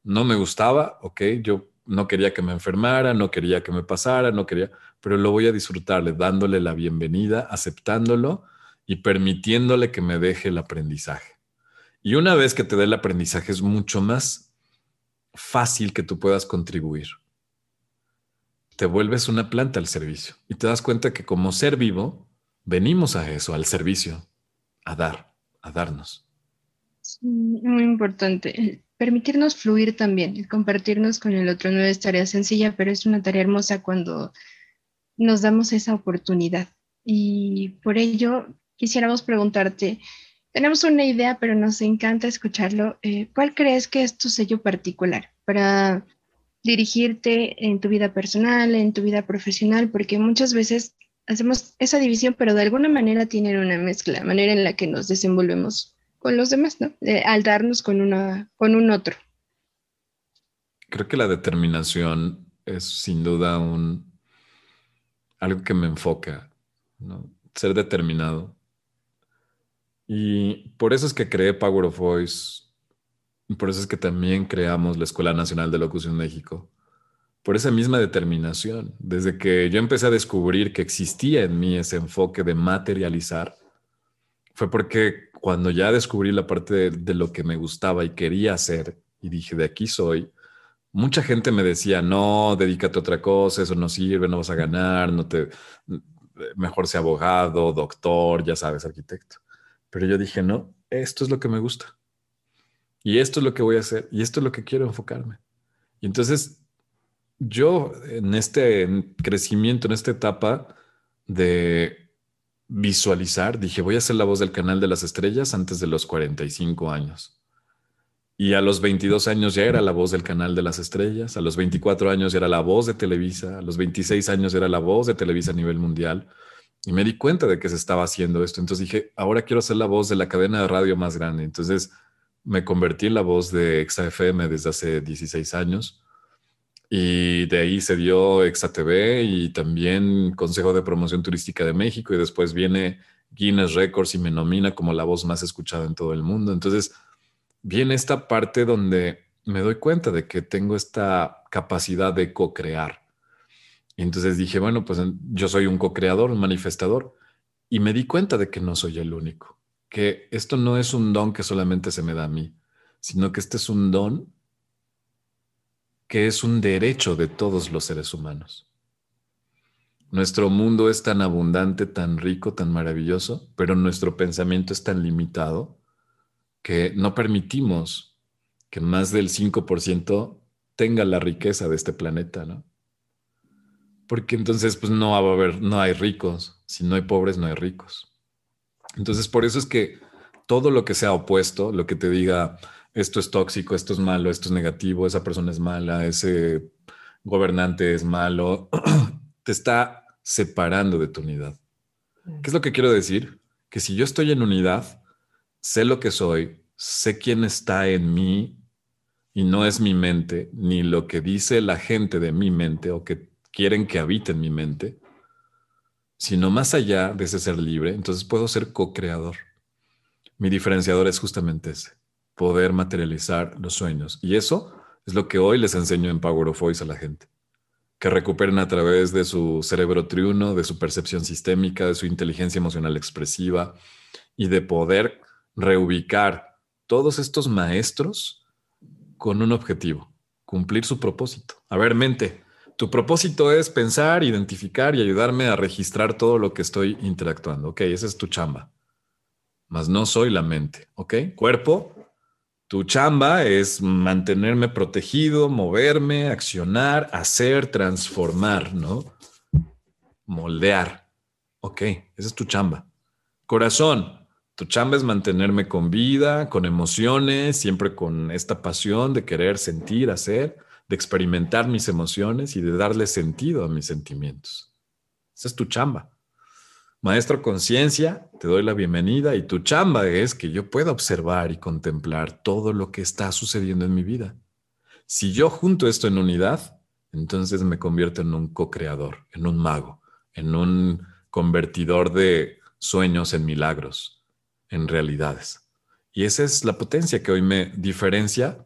no me gustaba, ok, yo no quería que me enfermara, no quería que me pasara, no quería, pero lo voy a disfrutarle, dándole la bienvenida, aceptándolo y permitiéndole que me deje el aprendizaje. Y una vez que te dé el aprendizaje es mucho más fácil que tú puedas contribuir. Te vuelves una planta al servicio y te das cuenta que como ser vivo venimos a eso, al servicio, a dar, a darnos. muy importante. Permitirnos fluir también, compartirnos con el otro no es tarea sencilla, pero es una tarea hermosa cuando nos damos esa oportunidad. Y por ello quisiéramos preguntarte, tenemos una idea, pero nos encanta escucharlo. Eh, ¿Cuál crees que es tu sello particular para dirigirte en tu vida personal, en tu vida profesional? Porque muchas veces hacemos esa división, pero de alguna manera tienen una mezcla, la manera en la que nos desenvolvemos con los demás, ¿no? al darnos con, una, con un otro. Creo que la determinación es sin duda un algo que me enfoca, ¿no? Ser determinado, y por eso es que creé Power of Voice. Por eso es que también creamos la Escuela Nacional de Locución México. Por esa misma determinación. Desde que yo empecé a descubrir que existía en mí ese enfoque de materializar, fue porque cuando ya descubrí la parte de, de lo que me gustaba y quería hacer, y dije, de aquí soy, mucha gente me decía, no, dedícate a otra cosa, eso no sirve, no vas a ganar, no te, mejor sea abogado, doctor, ya sabes, arquitecto. Pero yo dije, no, esto es lo que me gusta. Y esto es lo que voy a hacer. Y esto es lo que quiero enfocarme. Y entonces, yo en este crecimiento, en esta etapa de visualizar, dije, voy a ser la voz del canal de las estrellas antes de los 45 años. Y a los 22 años ya era la voz del canal de las estrellas, a los 24 años ya era la voz de Televisa, a los 26 años era la voz de Televisa a nivel mundial, y me di cuenta de que se estaba haciendo esto. Entonces dije, ahora quiero ser la voz de la cadena de radio más grande. Entonces me convertí en la voz de FM desde hace 16 años. Y de ahí se dio TV y también Consejo de Promoción Turística de México. Y después viene Guinness Records y me nomina como la voz más escuchada en todo el mundo. Entonces viene esta parte donde me doy cuenta de que tengo esta capacidad de co-crear y entonces dije, bueno, pues yo soy un co-creador, un manifestador. Y me di cuenta de que no soy el único, que esto no es un don que solamente se me da a mí, sino que este es un don que es un derecho de todos los seres humanos. Nuestro mundo es tan abundante, tan rico, tan maravilloso, pero nuestro pensamiento es tan limitado que no permitimos que más del 5% tenga la riqueza de este planeta, ¿no? Porque entonces pues no va a haber, no hay ricos, si no hay pobres no hay ricos. Entonces por eso es que todo lo que sea opuesto, lo que te diga esto es tóxico, esto es malo, esto es negativo, esa persona es mala, ese gobernante es malo, te está separando de tu unidad. ¿Qué es lo que quiero decir? Que si yo estoy en unidad, sé lo que soy, sé quién está en mí y no es mi mente, ni lo que dice la gente de mi mente o que quieren que habite en mi mente, sino más allá de ese ser libre, entonces puedo ser co-creador. Mi diferenciador es justamente ese, poder materializar los sueños. Y eso es lo que hoy les enseño en Power of Voice a la gente, que recuperen a través de su cerebro triuno, de su percepción sistémica, de su inteligencia emocional expresiva y de poder reubicar todos estos maestros con un objetivo, cumplir su propósito. A ver, mente, tu propósito es pensar, identificar y ayudarme a registrar todo lo que estoy interactuando. Ok, esa es tu chamba. Mas no soy la mente. Ok, cuerpo, tu chamba es mantenerme protegido, moverme, accionar, hacer, transformar, ¿no? Moldear. Ok, esa es tu chamba. Corazón, tu chamba es mantenerme con vida, con emociones, siempre con esta pasión de querer sentir, hacer, de experimentar mis emociones y de darle sentido a mis sentimientos. Esa es tu chamba. Maestro conciencia, te doy la bienvenida y tu chamba es que yo pueda observar y contemplar todo lo que está sucediendo en mi vida. Si yo junto esto en unidad, entonces me convierto en un co-creador, en un mago, en un convertidor de sueños en milagros en realidades. Y esa es la potencia que hoy me diferencia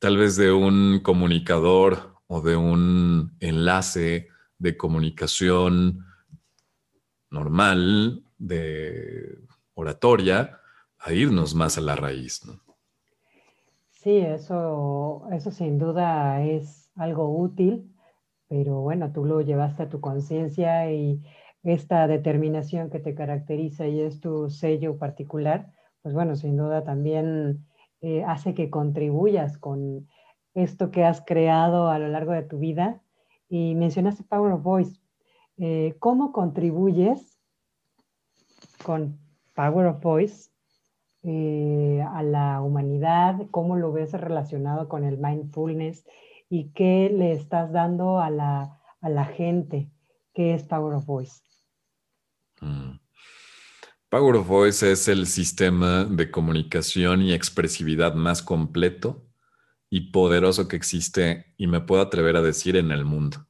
tal vez de un comunicador o de un enlace de comunicación normal, de oratoria, a irnos más a la raíz. Sí, eso, eso sin duda es algo útil, pero bueno, tú lo llevaste a tu conciencia y esta determinación que te caracteriza y es tu sello particular, pues bueno, sin duda también eh, hace que contribuyas con esto que has creado a lo largo de tu vida. Y mencionaste Power of Voice. Eh, ¿Cómo contribuyes con Power of Voice eh, a la humanidad? ¿Cómo lo ves relacionado con el mindfulness? ¿Y qué le estás dando a la, a la gente? ¿Qué es Power of Voice? Mm. Power of Voice es el sistema de comunicación y expresividad más completo y poderoso que existe y me puedo atrever a decir en el mundo.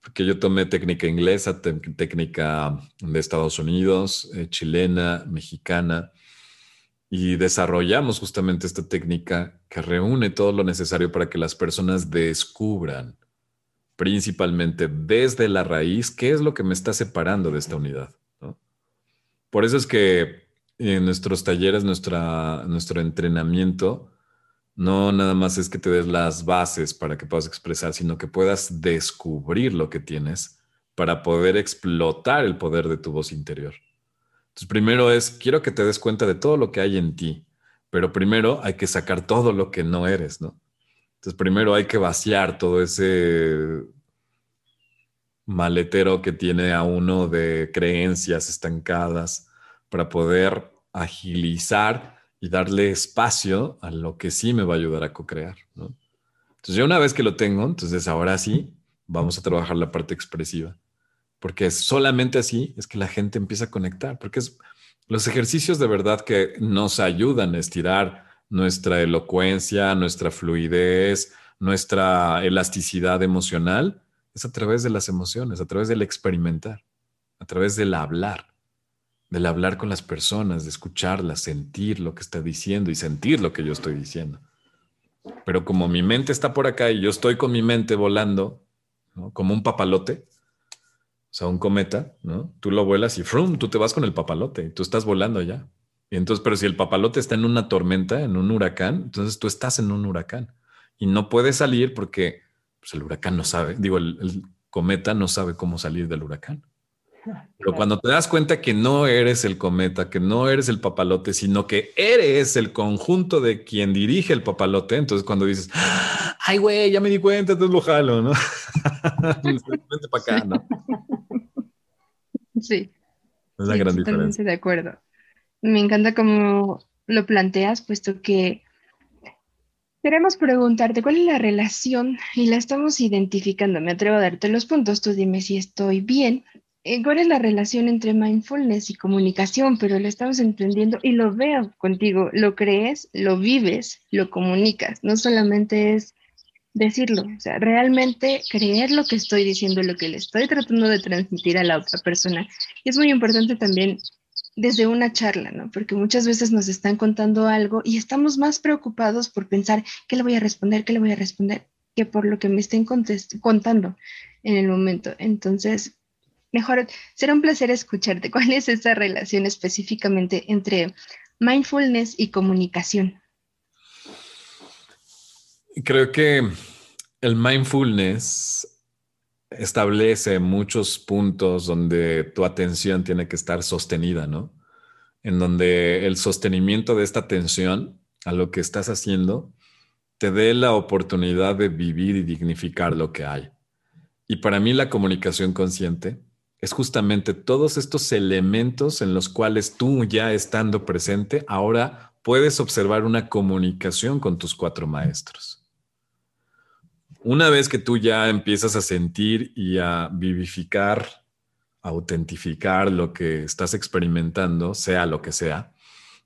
Porque yo tomé técnica inglesa, técnica de Estados Unidos, eh, chilena, mexicana, y desarrollamos justamente esta técnica que reúne todo lo necesario para que las personas descubran, principalmente desde la raíz, qué es lo que me está separando de esta unidad. Por eso es que en nuestros talleres, nuestro entrenamiento, no nada más es que te des las bases para que puedas expresar, sino que puedas descubrir lo que tienes para poder explotar el poder de tu voz interior. Entonces, primero es, quiero que te des cuenta de todo lo que hay en ti, pero primero hay que sacar todo lo que no eres, ¿no? Entonces, primero hay que vaciar todo ese maletero que tiene a uno de creencias estancadas para poder agilizar y darle espacio a lo que sí me va a ayudar a co-crear. Entonces, ya una vez que lo tengo, entonces ahora sí vamos a trabajar la parte expresiva, porque solamente así es que la gente empieza a conectar, porque es los ejercicios de verdad que nos ayudan a estirar nuestra elocuencia, nuestra fluidez, nuestra elasticidad emocional, es a través de las emociones, a través del experimentar, a través del hablar, del hablar con las personas, de escucharlas, sentir lo que está diciendo y sentir lo que yo estoy diciendo. Pero como mi mente está por acá y yo estoy con mi mente volando, como un papalote, o sea, un cometa, ¿no? Tú lo vuelas y ¡frum! tú te vas con el papalote y tú estás volando ya. Y entonces, pero si el papalote está en una tormenta, en un huracán, entonces tú estás en un huracán y no puedes salir porque pues el huracán no sabe, digo, el, cometa no sabe cómo salir del huracán. Pero cuando te das cuenta que no eres el cometa, que no eres el papalote, sino que eres el conjunto de quien dirige el papalote, entonces cuando dices, ay, güey, ya me di cuenta, entonces lo jalo, ¿no? Vente para acá, ¿no? Sí. Es la gran diferencia. de acuerdo. Me encanta cómo lo planteas, puesto que queremos preguntarte cuál es la relación y la estamos identificando. Me atrevo a darte los puntos, tú dime si estoy bien eh, cuál es la relación entre mindfulness y comunicación, pero lo estamos entendiendo y lo veo contigo, lo crees, lo vives, lo comunicas, no solamente es decirlo, o sea, realmente creer lo que estoy diciendo, lo que le estoy tratando de transmitir a la otra persona. Y es muy importante también desde una charla, ¿no? Porque muchas veces nos están contando algo y estamos más preocupados por pensar qué le voy a responder, qué le voy a responder, que por lo que me estén contando en el momento. Entonces, mejor, será un placer escucharte. ¿Cuál es esa relación específicamente entre mindfulness y comunicación? Creo que el mindfulness establece muchos puntos donde tu atención tiene que estar sostenida, ¿no? En donde el sostenimiento de esta atención a lo que estás haciendo te dé la oportunidad de vivir y dignificar lo que hay. Y para mí la comunicación consciente es justamente todos estos elementos en los cuales tú ya estando presente, ahora puedes observar una comunicación con tus cuatro maestros. Una vez que tú ya empiezas a sentir y a vivificar, a autentificar lo que estás experimentando, sea lo que sea,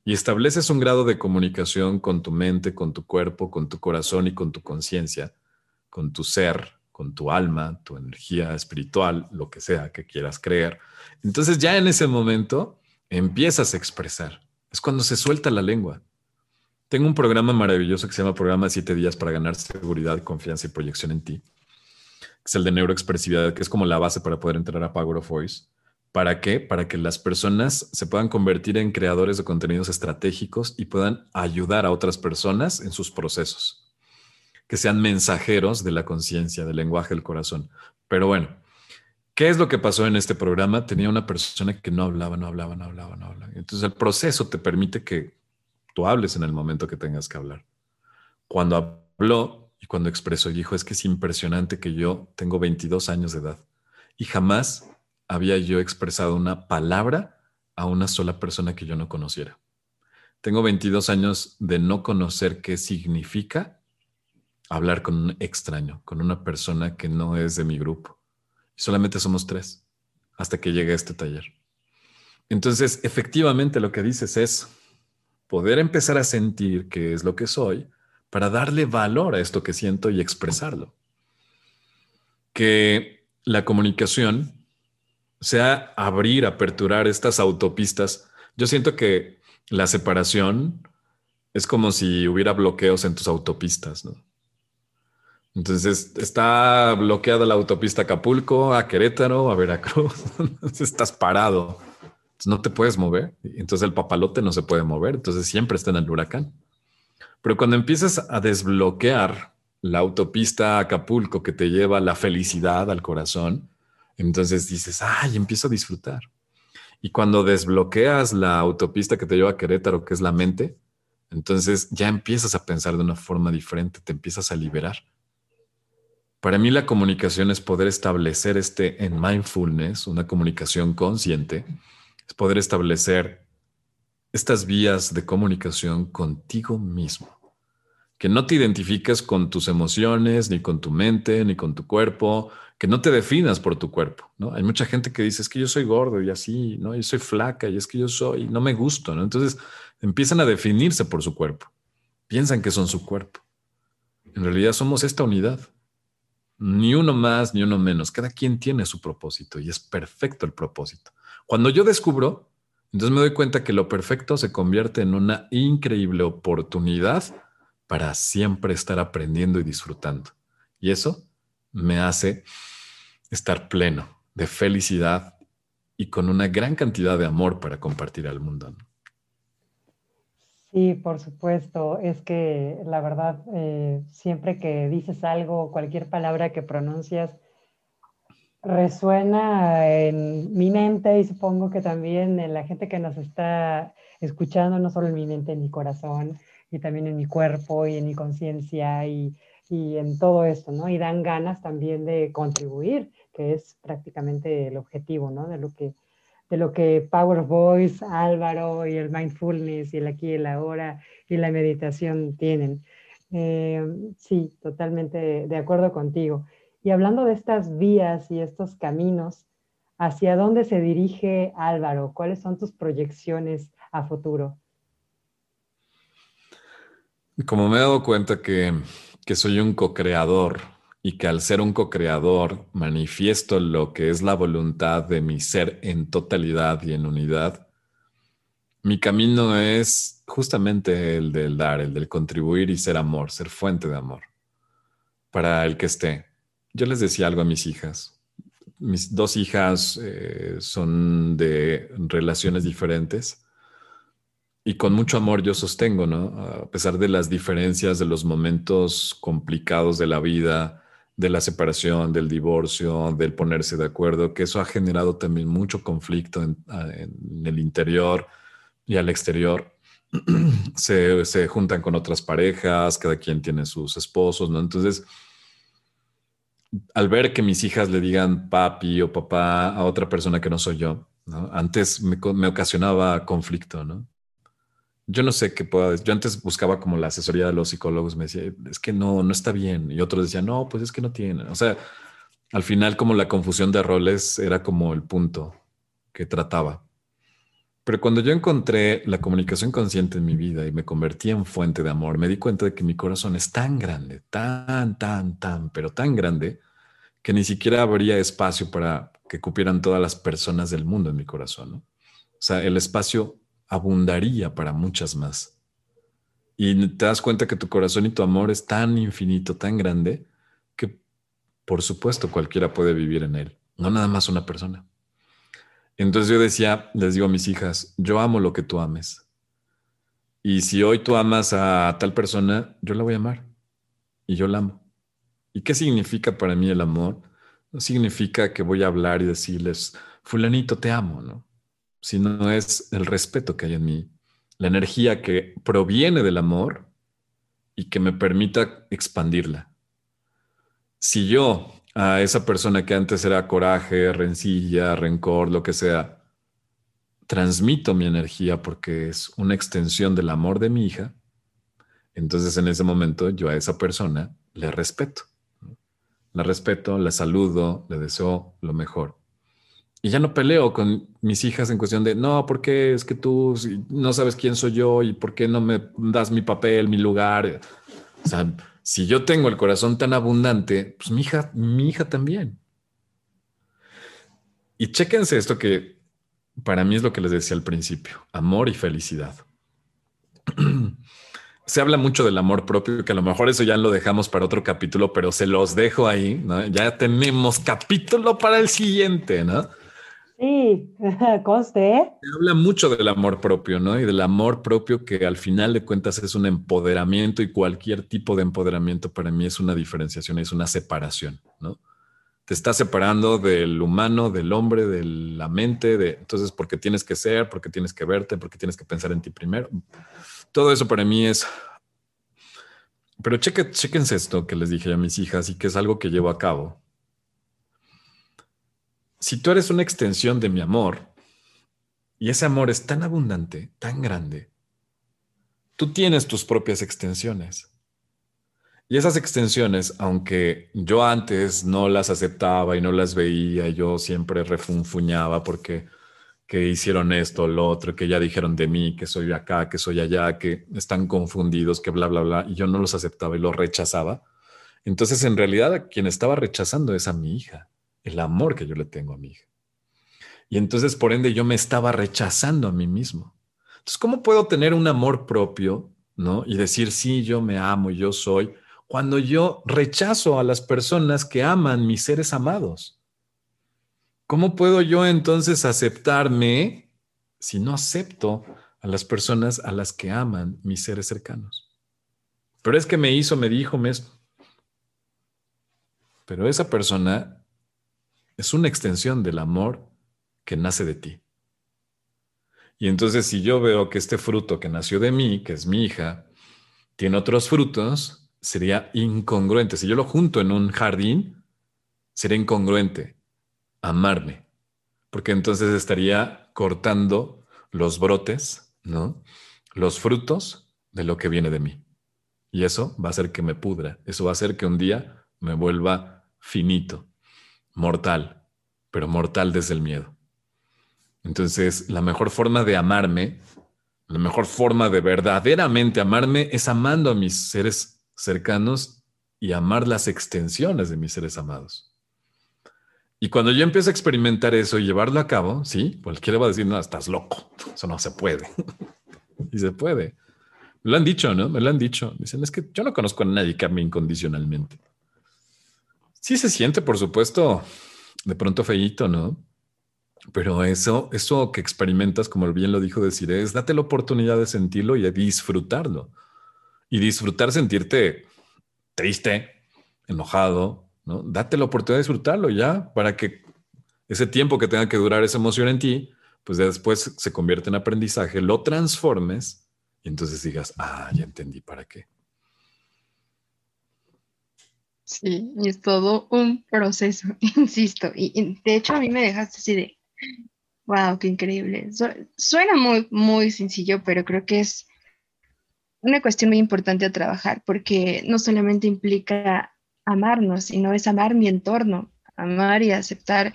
y estableces un grado de comunicación con tu mente, con tu cuerpo, con tu corazón y con tu conciencia, con tu ser, con tu alma, tu energía espiritual, lo que sea que quieras creer. Entonces ya en ese momento empiezas a expresar. Es cuando se suelta la lengua. Tengo un programa maravilloso que se llama Programa 7 días para ganar seguridad, confianza y proyección en ti. Es el de neuroexpresividad, que es como la base para poder entrar a Power of Voice. ¿Para qué? Para que las personas se puedan convertir en creadores de contenidos estratégicos y puedan ayudar a otras personas en sus procesos que sean mensajeros de la conciencia, del lenguaje del corazón. Pero bueno, ¿qué es lo que pasó en este programa? Tenía una persona que no hablaba, no hablaba, no hablaba, no hablaba. Entonces el proceso te permite que tú hables en el momento que tengas que hablar. Cuando habló y cuando expresó, dijo, es que es impresionante que yo tengo 22 años de edad y jamás había yo expresado una palabra a una sola persona que yo no conociera. Tengo 22 años de no conocer qué significa hablar con un extraño, con una persona que no es de mi grupo. Solamente somos tres hasta que llegue este taller. Entonces, efectivamente lo que dices es poder empezar a sentir qué es lo que soy para darle valor a esto que siento y expresarlo. Que la comunicación sea abrir, aperturar estas autopistas. Yo siento que la separación es como si hubiera bloqueos en tus autopistas, ¿no? Entonces está bloqueada la autopista Acapulco, a Querétaro, a Veracruz. Entonces estás parado. No te puedes mover. Entonces el papalote no se puede mover. Entonces siempre está en el huracán. Pero cuando empiezas a desbloquear la autopista Acapulco que te lleva la felicidad al corazón, entonces dices, ay, empiezo a disfrutar. Y cuando desbloqueas la autopista que te lleva a Querétaro, que es la mente, entonces ya empiezas a pensar de una forma diferente, te empiezas a liberar para mí la comunicación es poder establecer este en mindfulness, una comunicación consciente, es poder establecer estas vías de comunicación contigo mismo, que no te identifiques con tus emociones, ni con tu mente, ni con tu cuerpo, que no te definas por tu cuerpo, ¿no? Hay mucha gente que dice, es que yo soy gordo y así, ¿no? Yo soy flaca y es que yo soy, no me gusto. Entonces empiezan a definirse por su cuerpo, piensan que son su cuerpo. En realidad somos esta unidad ni uno más, ni uno menos. Cada quien tiene su propósito y es perfecto el propósito. Cuando yo descubro, entonces me doy cuenta que lo perfecto se convierte en una increíble oportunidad para siempre estar aprendiendo y disfrutando. Y eso me hace estar pleno de felicidad y con una gran cantidad de amor para compartir al mundo. Sí, por supuesto. Es que la verdad, eh, siempre que dices algo, cualquier palabra que pronuncias, resuena en mi mente y supongo que también en la gente que nos está escuchando, no solo en mi mente, en mi corazón y también en mi cuerpo y en mi conciencia y, y en todo esto, ¿no? Y dan ganas también de contribuir, que es prácticamente el objetivo, ¿no? De lo que, de lo que Power Voice, Álvaro y el mindfulness y el aquí y el ahora y la meditación tienen. Eh, sí, totalmente de acuerdo contigo. Y hablando de estas vías y estos caminos, ¿hacia dónde se dirige Álvaro? ¿Cuáles son tus proyecciones a futuro? Como me he dado cuenta que, que soy un co-creador y que al ser un co-creador manifiesto lo que es la voluntad de mi ser en totalidad y en unidad, mi camino es justamente el del dar, el del contribuir y ser amor, ser fuente de amor para el que esté. Yo les decía algo a mis hijas. Mis dos hijas eh, son de relaciones diferentes y con mucho amor yo sostengo, ¿no? A pesar de las diferencias, de los momentos complicados de la vida, de la separación, del divorcio, del ponerse de acuerdo, que eso ha generado también mucho conflicto en, en el interior y al exterior. se, se, juntan con otras parejas, cada quien tiene sus esposos, ¿no? Entonces, al ver que mis hijas le digan papi o papá a otra persona que no soy yo. Antes me, ocasionaba conflicto, ¿no? Yo no sé qué decir. Yo antes buscaba como la asesoría de los psicólogos, me decía, es que no, no está bien. Y otros decían, no, pues es que no tiene. O sea, al final como la confusión de roles era como el punto que trataba. Pero cuando yo encontré la comunicación consciente en mi vida y me convertí en fuente de amor, me di cuenta de que mi corazón es tan grande, tan, tan, tan, pero tan grande, que ni siquiera habría espacio para que cupieran todas las personas del mundo en mi corazón. ¿no? O sea, el espacio abundaría para muchas más. Y te das cuenta que tu corazón y tu amor es tan infinito, tan grande, que por supuesto cualquiera puede vivir en él, no nada más una persona. Entonces yo decía, les digo a mis hijas, yo amo lo que tú ames. Y si hoy tú amas a tal persona, yo la voy a amar. Y yo la amo. ¿Y qué significa para mí el amor? No significa que voy a hablar y decirles, fulanito, te amo, ¿no? Sino es el respeto que hay en mí, la energía que proviene del amor y que me permita expandirla. Si yo a esa persona que antes era coraje, rencilla, rencor, lo que sea, transmito mi energía porque es una extensión del amor de mi hija, entonces en ese momento yo a esa persona le respeto. La respeto, la saludo, le deseo lo mejor. Y ya no peleo con mis hijas en cuestión de, no, porque es que tú no sabes quién soy yo y por qué no me das mi papel, mi lugar. O sea, si yo tengo el corazón tan abundante, pues mi hija, mi hija también. Y chéquense esto que para mí es lo que les decía al principio, amor y felicidad. se habla mucho del amor propio, que a lo mejor eso ya lo dejamos para otro capítulo, pero se los dejo ahí. Ya tenemos capítulo para el siguiente, ¿no? Sí, conste. ¿eh? Habla mucho del amor propio, ¿no? Y del amor propio que al final de cuentas es un empoderamiento y cualquier tipo de empoderamiento para mí es una diferenciación, es una separación, ¿no? Te estás separando del humano, del hombre, de la mente, de entonces porque tienes que ser, porque tienes que verte, porque tienes que pensar en ti primero. Todo eso para mí es pero cheque, chequense esto que les dije a mis hijas y que es algo que llevo a cabo si tú eres una extensión de mi amor y ese amor es tan abundante, tan grande, tú tienes tus propias extensiones. Y esas extensiones, aunque yo antes no las aceptaba y no las veía, yo siempre refunfuñaba porque que hicieron esto, lo otro, que ya dijeron de mí, que soy acá, que soy allá, que están confundidos, que bla, bla, bla, y yo no los aceptaba y los rechazaba. Entonces, en realidad, quien estaba rechazando es a mi hija el amor que yo le tengo a mi hija. Y entonces, por ende, yo me estaba rechazando a mí mismo. Entonces, ¿cómo puedo tener un amor propio, no? Y decir, sí, yo me amo, yo soy, cuando yo rechazo a las personas que aman mis seres amados. ¿Cómo puedo yo entonces aceptarme si no acepto a las personas a las que aman mis seres cercanos? Pero es que me hizo, me dijo, me... Pero esa persona es una extensión del amor que nace de ti. Y entonces si yo veo que este fruto que nació de mí, que es mi hija, tiene otros frutos, sería incongruente. Si yo lo junto en un jardín, sería incongruente amarme, porque entonces estaría cortando los brotes, ¿no? Los frutos de lo que viene de mí. Y eso va a hacer que me pudra, eso va a hacer que un día me vuelva finito, mortal, pero mortal desde el miedo. Entonces, la mejor forma de amarme, la mejor forma de verdaderamente amarme es amando a mis seres cercanos y amar las extensiones de mis seres amados. Y cuando yo empiezo a experimentar eso y llevarlo a cabo, sí, cualquiera va a decir, no, estás loco, eso no se puede. y se puede. Me lo han dicho, ¿no? Me lo han dicho. Dicen, es que yo no conozco a nadie que ame incondicionalmente. Sí se siente, por supuesto, de pronto feíto, ¿no? Pero eso, eso que experimentas, como bien lo dijo Desiree, es date la oportunidad de sentirlo y de disfrutarlo. Y disfrutar sentirte triste, enojado, ¿no? Date la oportunidad de disfrutarlo ya para que ese tiempo que tenga que durar esa emoción en ti, pues después se convierte en aprendizaje, lo transformes y entonces digas, ah, ya entendí para qué. Sí, es todo un proceso, insisto. Y, de hecho a mí me dejaste así de, wow, qué increíble. suena muy, muy sencillo, pero creo que es una cuestión muy importante a trabajar porque no solamente implica amarnos, sino es amar mi entorno, amar y aceptar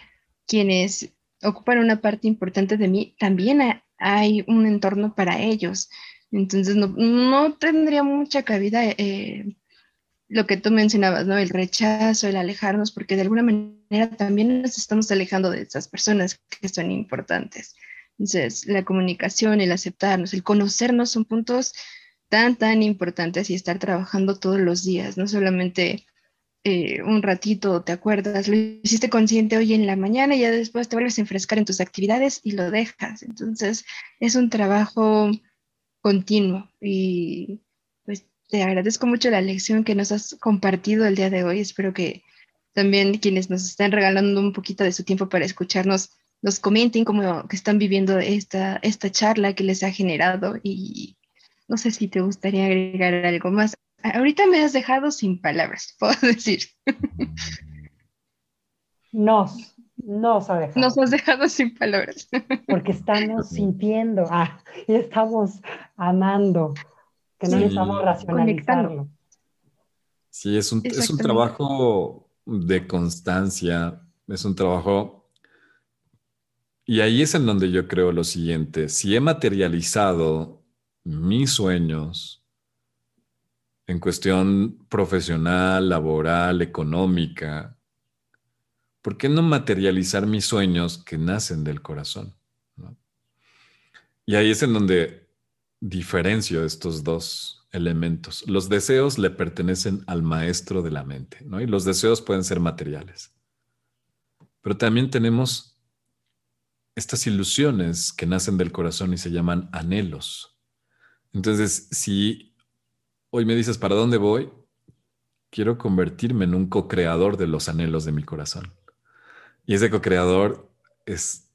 quienes ocupan una parte importante de mí. También hay un entorno para ellos. Entonces no, tendría mucha cabida eh, lo que tú mencionabas, ¿no? El rechazo, el alejarnos, porque de alguna manera también nos estamos alejando de esas personas que son importantes. Entonces, la comunicación, el aceptarnos, el conocernos son puntos tan, tan importantes y estar trabajando todos los días, no solamente eh, un ratito te acuerdas, lo hiciste consciente hoy en la mañana y ya después te vuelves a enfrescar en tus actividades y lo dejas. Entonces, es un trabajo continuo y te agradezco mucho la lección que nos has compartido el día de hoy. Espero que también quienes nos están regalando un poquito de su tiempo para escucharnos nos comenten cómo que están viviendo esta, esta charla que les ha generado y no sé si te gustaría agregar algo más. Ahorita me has dejado sin palabras, puedo decir. Nos, nos ha dejado. Nos has dejado sin palabras. Porque estamos sintiendo ah, y estamos amando que no necesitamos racionalizarlo. Sí, es un, es un trabajo de constancia, es un trabajo... Y ahí es en donde yo creo lo siguiente, si he materializado mis sueños en cuestión profesional, laboral, económica, ¿por qué no materializar mis sueños que nacen del corazón? Y ahí es en donde diferencio estos dos elementos. Los deseos le pertenecen al maestro de la mente, ¿no? Y los deseos pueden ser materiales. Pero también tenemos estas ilusiones que nacen del corazón y se llaman anhelos. Entonces, si hoy me dices, ¿para dónde voy? Quiero convertirme en un co-creador de los anhelos de mi corazón. Y ese co-creador es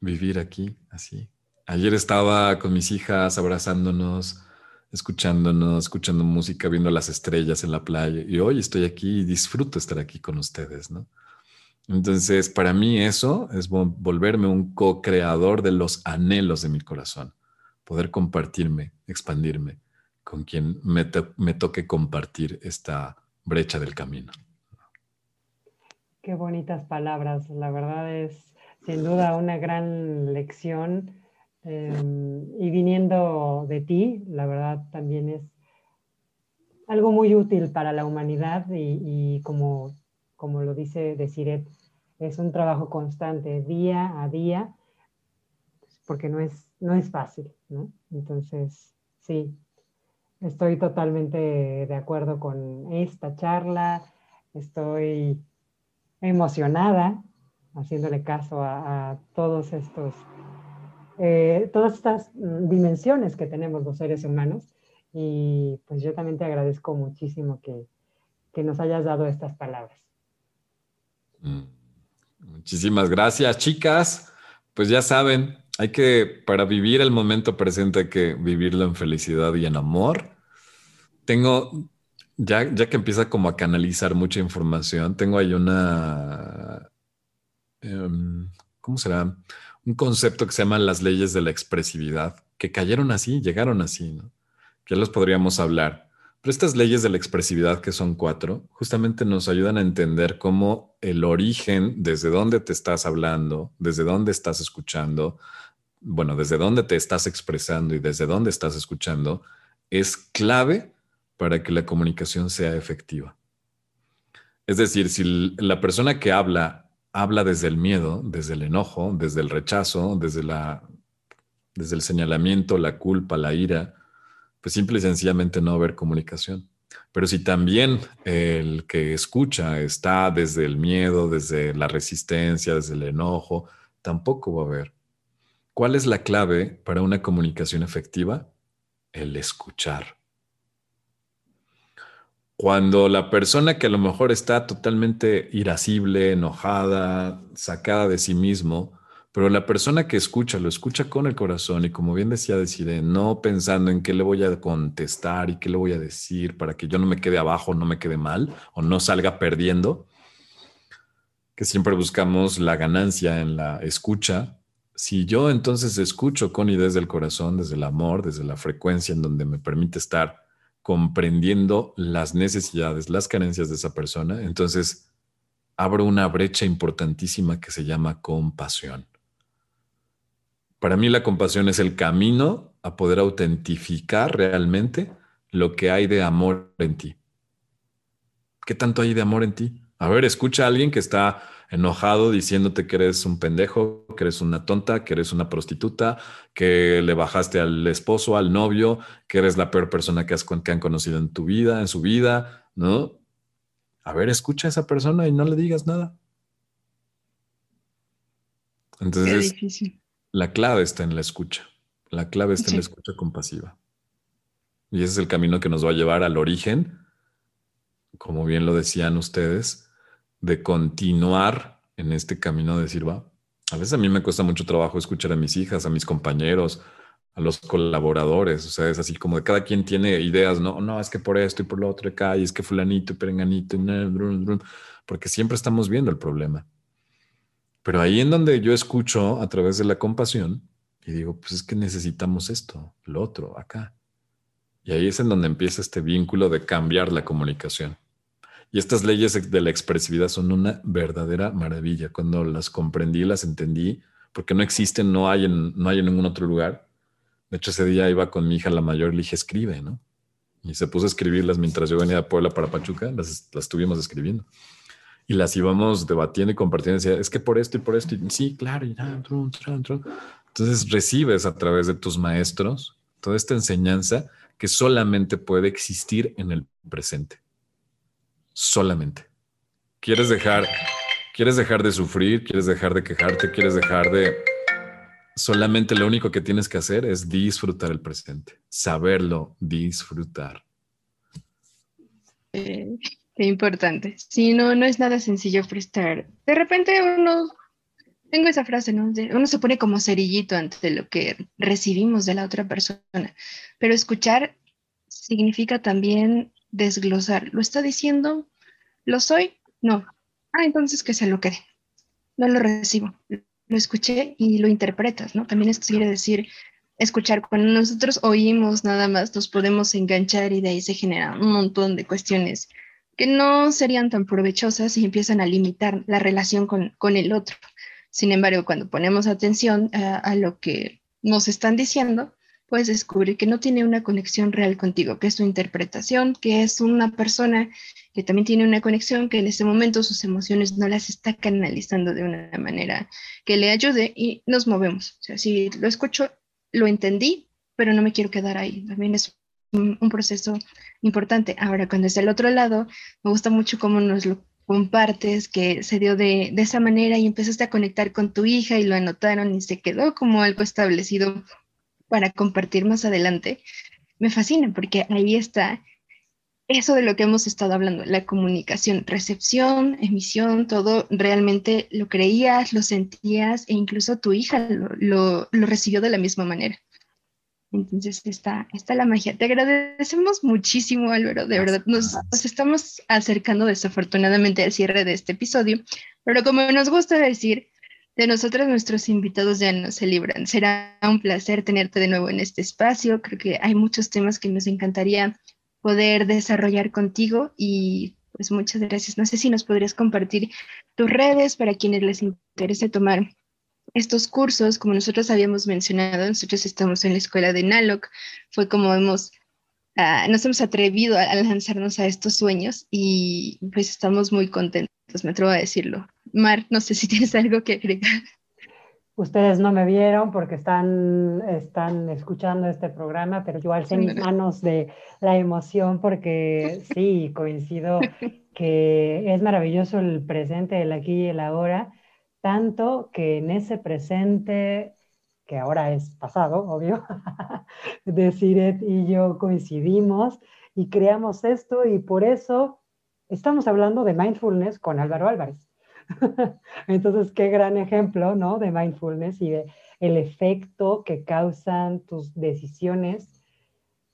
vivir aquí, así, Ayer estaba con mis hijas abrazándonos, escuchándonos, escuchando música, viendo las estrellas en la playa. Y hoy estoy aquí y disfruto estar aquí con ustedes, ¿no? Entonces, para mí eso es volverme un co-creador de los anhelos de mi corazón, poder compartirme, expandirme con quien me, me toque compartir esta brecha del camino. Qué bonitas palabras, la verdad es sin duda una gran lección Em, y viniendo de ti, la verdad también es algo muy útil para la humanidad y, como, como lo dice Desiret, es un trabajo constante, día a día, porque no es, no es fácil. Entonces, sí, estoy totalmente de acuerdo con esta charla, estoy emocionada haciéndole caso a todos estos eh, todas estas mm, dimensiones que tenemos los seres humanos. Y pues yo también te agradezco muchísimo que, que nos hayas dado estas palabras. Mm, Muchísimas gracias, chicas. Pues ya saben, hay que, para vivir el momento presente, hay que vivirlo en felicidad y en amor. Tengo, ya, ya que empieza como a canalizar mucha información, tengo ahí una, em, ¿cómo será? Un concepto que se llama las leyes de la expresividad, que cayeron así, llegaron así, ¿no? Que ya los podríamos hablar. Pero estas leyes de la expresividad, que son cuatro, justamente nos ayudan a entender cómo el origen, desde dónde te estás hablando, desde dónde estás escuchando, bueno, desde dónde te estás expresando y desde dónde estás escuchando, es clave para que la comunicación sea efectiva. Es decir, si la persona que habla habla desde el miedo, desde el enojo, desde el rechazo, desde, la, desde el señalamiento, la culpa, la ira, pues simple y sencillamente no haber comunicación. Pero si también el que escucha está desde el miedo, desde la resistencia, desde el enojo, tampoco va a haber. ¿Cuál es la clave para una comunicación efectiva? El escuchar. Cuando la persona que a lo mejor está totalmente irascible, enojada, sacada de sí mismo, pero la persona que escucha, lo escucha con el corazón y como bien decía decide, no pensando en qué le voy a contestar y qué le voy a decir para que yo no me quede abajo, no me quede mal o no salga perdiendo, que siempre buscamos la ganancia en la escucha. Si yo entonces escucho con y desde el corazón, desde el amor, desde la frecuencia en donde me permite estar comprendiendo las necesidades, las carencias de esa persona, entonces abro una brecha importantísima que se llama compasión. Para mí la compasión es el camino a poder autentificar realmente lo que hay de amor en ti. ¿Qué tanto hay de amor en ti? A ver, escucha a alguien que está enojado diciéndote que eres un pendejo, que eres una tonta, que eres una prostituta, que le bajaste al esposo, al novio, que eres la peor persona que, has, que han conocido en tu vida, en su vida, ¿no? A ver, escucha a esa persona y no le digas nada. Entonces. La clave está en la escucha. La clave está en la escucha compasiva. Y ese es el camino que nos va a llevar al origen, como bien lo decían ustedes, de continuar en este camino de decir, va, a veces a mí me cuesta mucho trabajo escuchar a mis hijas, a mis compañeros, a los colaboradores. O sea, es así como de cada quien tiene ideas, no, no, es que por esto y por lo otro acá, y es que fulanito y perenganito, porque siempre estamos viendo el problema. Pero ahí en donde yo escucho a través de la compasión y digo, pues es que necesitamos esto, lo otro, acá. Y ahí es en donde empieza este vínculo de cambiar la comunicación. Y estas leyes de la expresividad son una verdadera maravilla. Cuando las comprendí, las entendí, porque no existen, no hay en, no hay en ningún otro lugar. De hecho, ese día iba con mi hija la mayor, le dije, escribe, ¿no? Y se puso a escribirlas mientras yo venía de Puebla para Pachuca, las, las estuvimos escribiendo y las íbamos debatiendo y compartiendo. Decía, es que por esto y por esto. Y, sí, claro. Y, Entonces recibes a través de tus maestros toda esta enseñanza que solamente puede existir en el presente. Solamente. ¿Quieres dejar, quieres dejar de sufrir? ¿Quieres dejar de quejarte? ¿Quieres dejar de... Solamente lo único que tienes que hacer es disfrutar el presente, saberlo disfrutar. Eh, Qué importante. Sí, no, no es nada sencillo prestar. De repente uno, tengo esa frase, ¿no? uno se pone como cerillito ante lo que recibimos de la otra persona, pero escuchar significa también desglosar. ¿Lo está diciendo? ¿Lo soy? No. Ah, entonces que se lo quede. No lo recibo. Lo escuché y lo interpretas, ¿no? También esto quiere decir escuchar. Cuando nosotros oímos nada más, nos podemos enganchar y de ahí se generan un montón de cuestiones que no serían tan provechosas y empiezan a limitar la relación con, con el otro. Sin embargo, cuando ponemos atención a, lo que nos están diciendo, puedes descubrir que no tiene una conexión real contigo, que es tu interpretación, que es una persona que también tiene una conexión, que en este momento sus emociones no las está canalizando de una manera que le ayude y nos movemos. O sea, si lo escucho, lo entendí, pero no me quiero quedar ahí. También es un, proceso importante. Ahora, cuando es del otro lado, me gusta mucho cómo nos lo compartes, que se dio de, de, esa manera y empezaste a conectar con tu hija y lo anotaron y se quedó como algo establecido para compartir más adelante. Me fascina porque ahí está eso de lo que hemos estado hablando, la comunicación, recepción, emisión, todo, realmente lo creías, lo sentías e incluso tu hija lo, recibió de la misma manera. Entonces está, está la magia. Te agradecemos muchísimo, Álvaro. De verdad, nos, nos, estamos acercando desafortunadamente al cierre de este episodio, pero como nos gusta decir, de nosotros nuestros invitados ya no se libran. Será un placer tenerte de nuevo en este espacio. Creo que hay muchos temas que nos encantaría poder desarrollar contigo y pues muchas gracias. No sé si nos podrías compartir tus redes para quienes les interese tomar estos cursos, como nosotros habíamos mencionado, nosotros estamos en la escuela de NALOC, fue como hemos, ah, nos hemos atrevido a, lanzarnos a estos sueños y pues estamos muy contentos, me atrevo a decirlo. Mar, no sé si tienes algo que agregar. Ustedes no me vieron porque están, están escuchando este programa, pero yo alcé mis manos de la emoción porque sí, coincido que es maravilloso el presente, el aquí y el ahora, tanto que en ese presente, que ahora es pasado, obvio, de Siret y yo coincidimos y creamos esto y por eso estamos hablando de mindfulness con Álvaro Álvarez. Entonces, qué gran ejemplo, ¿no? De mindfulness y de el efecto que causan tus decisiones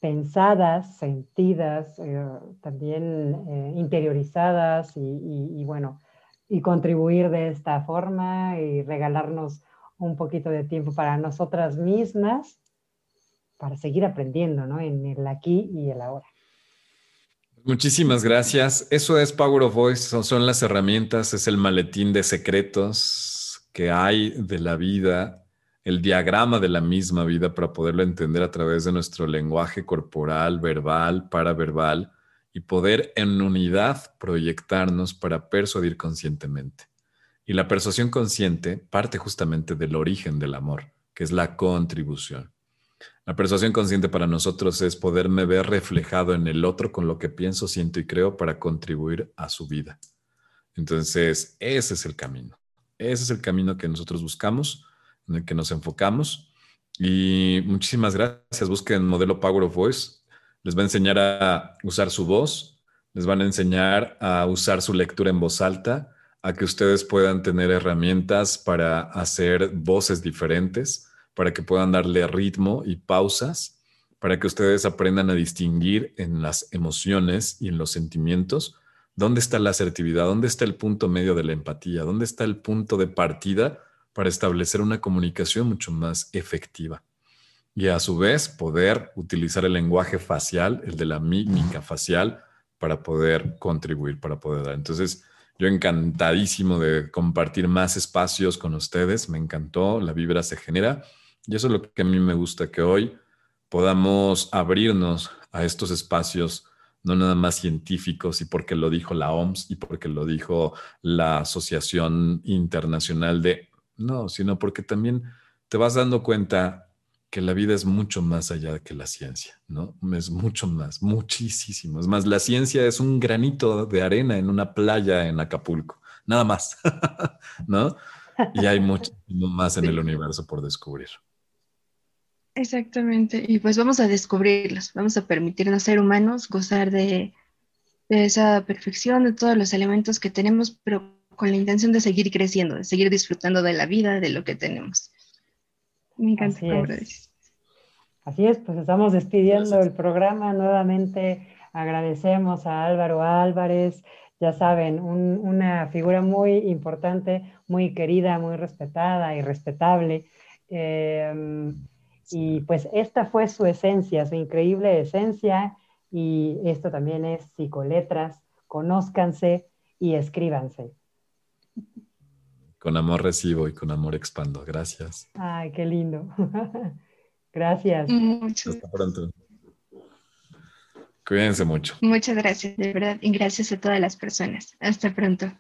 pensadas, sentidas, eh, también eh, interiorizadas y, bueno, y contribuir de esta forma y regalarnos un poquito de tiempo para nosotras mismas, para seguir aprendiendo, ¿no? En el aquí y el ahora. Muchísimas gracias. Eso es Power of Voice, son, las herramientas, es el maletín de secretos que hay de la vida, el diagrama de la misma vida para poderlo entender a través de nuestro lenguaje corporal, verbal, paraverbal y poder en unidad proyectarnos para persuadir conscientemente. Y la persuasión consciente parte justamente del origen del amor, que es la contribución. La persuasión consciente para nosotros es poderme ver reflejado en el otro con lo que pienso, siento y creo para contribuir a su vida. Entonces, ese es el camino. Ese es el camino que nosotros buscamos, en el que nos enfocamos. Y muchísimas gracias. Busquen modelo Power of Voice. Les va a enseñar a usar su voz, les van a enseñar a usar su lectura en voz alta, a que ustedes puedan tener herramientas para hacer voces diferentes para que puedan darle ritmo y pausas, para que ustedes aprendan a distinguir en las emociones y en los sentimientos dónde está la asertividad, dónde está el punto medio de la empatía, dónde está el punto de partida para establecer una comunicación mucho más efectiva. Y a su vez poder utilizar el lenguaje facial, el de la mímica facial, para poder contribuir, para poder dar. Entonces, yo encantadísimo de compartir más espacios con ustedes, me encantó, la vibra se genera y eso es lo que a mí me gusta, que hoy podamos abrirnos a estos espacios, no nada más científicos y porque lo dijo la OMS y porque lo dijo la Asociación Internacional de, no, sino porque también te vas dando cuenta que la vida es mucho más allá que la ciencia, ¿no? Es mucho más, muchísimo. Es más, la ciencia es un granito de arena en una playa en Acapulco, nada más, ¿no? Y hay mucho más en el universo por descubrir. Exactamente, y pues vamos a descubrirlos, vamos a permitirnos ser humanos, gozar de, esa perfección, de todos los elementos que tenemos, pero con la intención de seguir creciendo, de seguir disfrutando de la vida, de lo que tenemos. Me encanta. Así es. Así es, pues estamos despidiendo el programa. Nuevamente agradecemos a Álvaro Álvarez, ya saben, una figura muy importante, muy querida, muy respetada y respetable. Eh, y pues esta fue su esencia, su increíble esencia. Y esto también es psicoletras. Conózcanse y escríbanse. Con amor recibo y con amor expando. Gracias. Ay, qué lindo. gracias. Hasta pronto. Cuídense mucho. Muchas gracias, de verdad. Y gracias a todas las personas. Hasta pronto.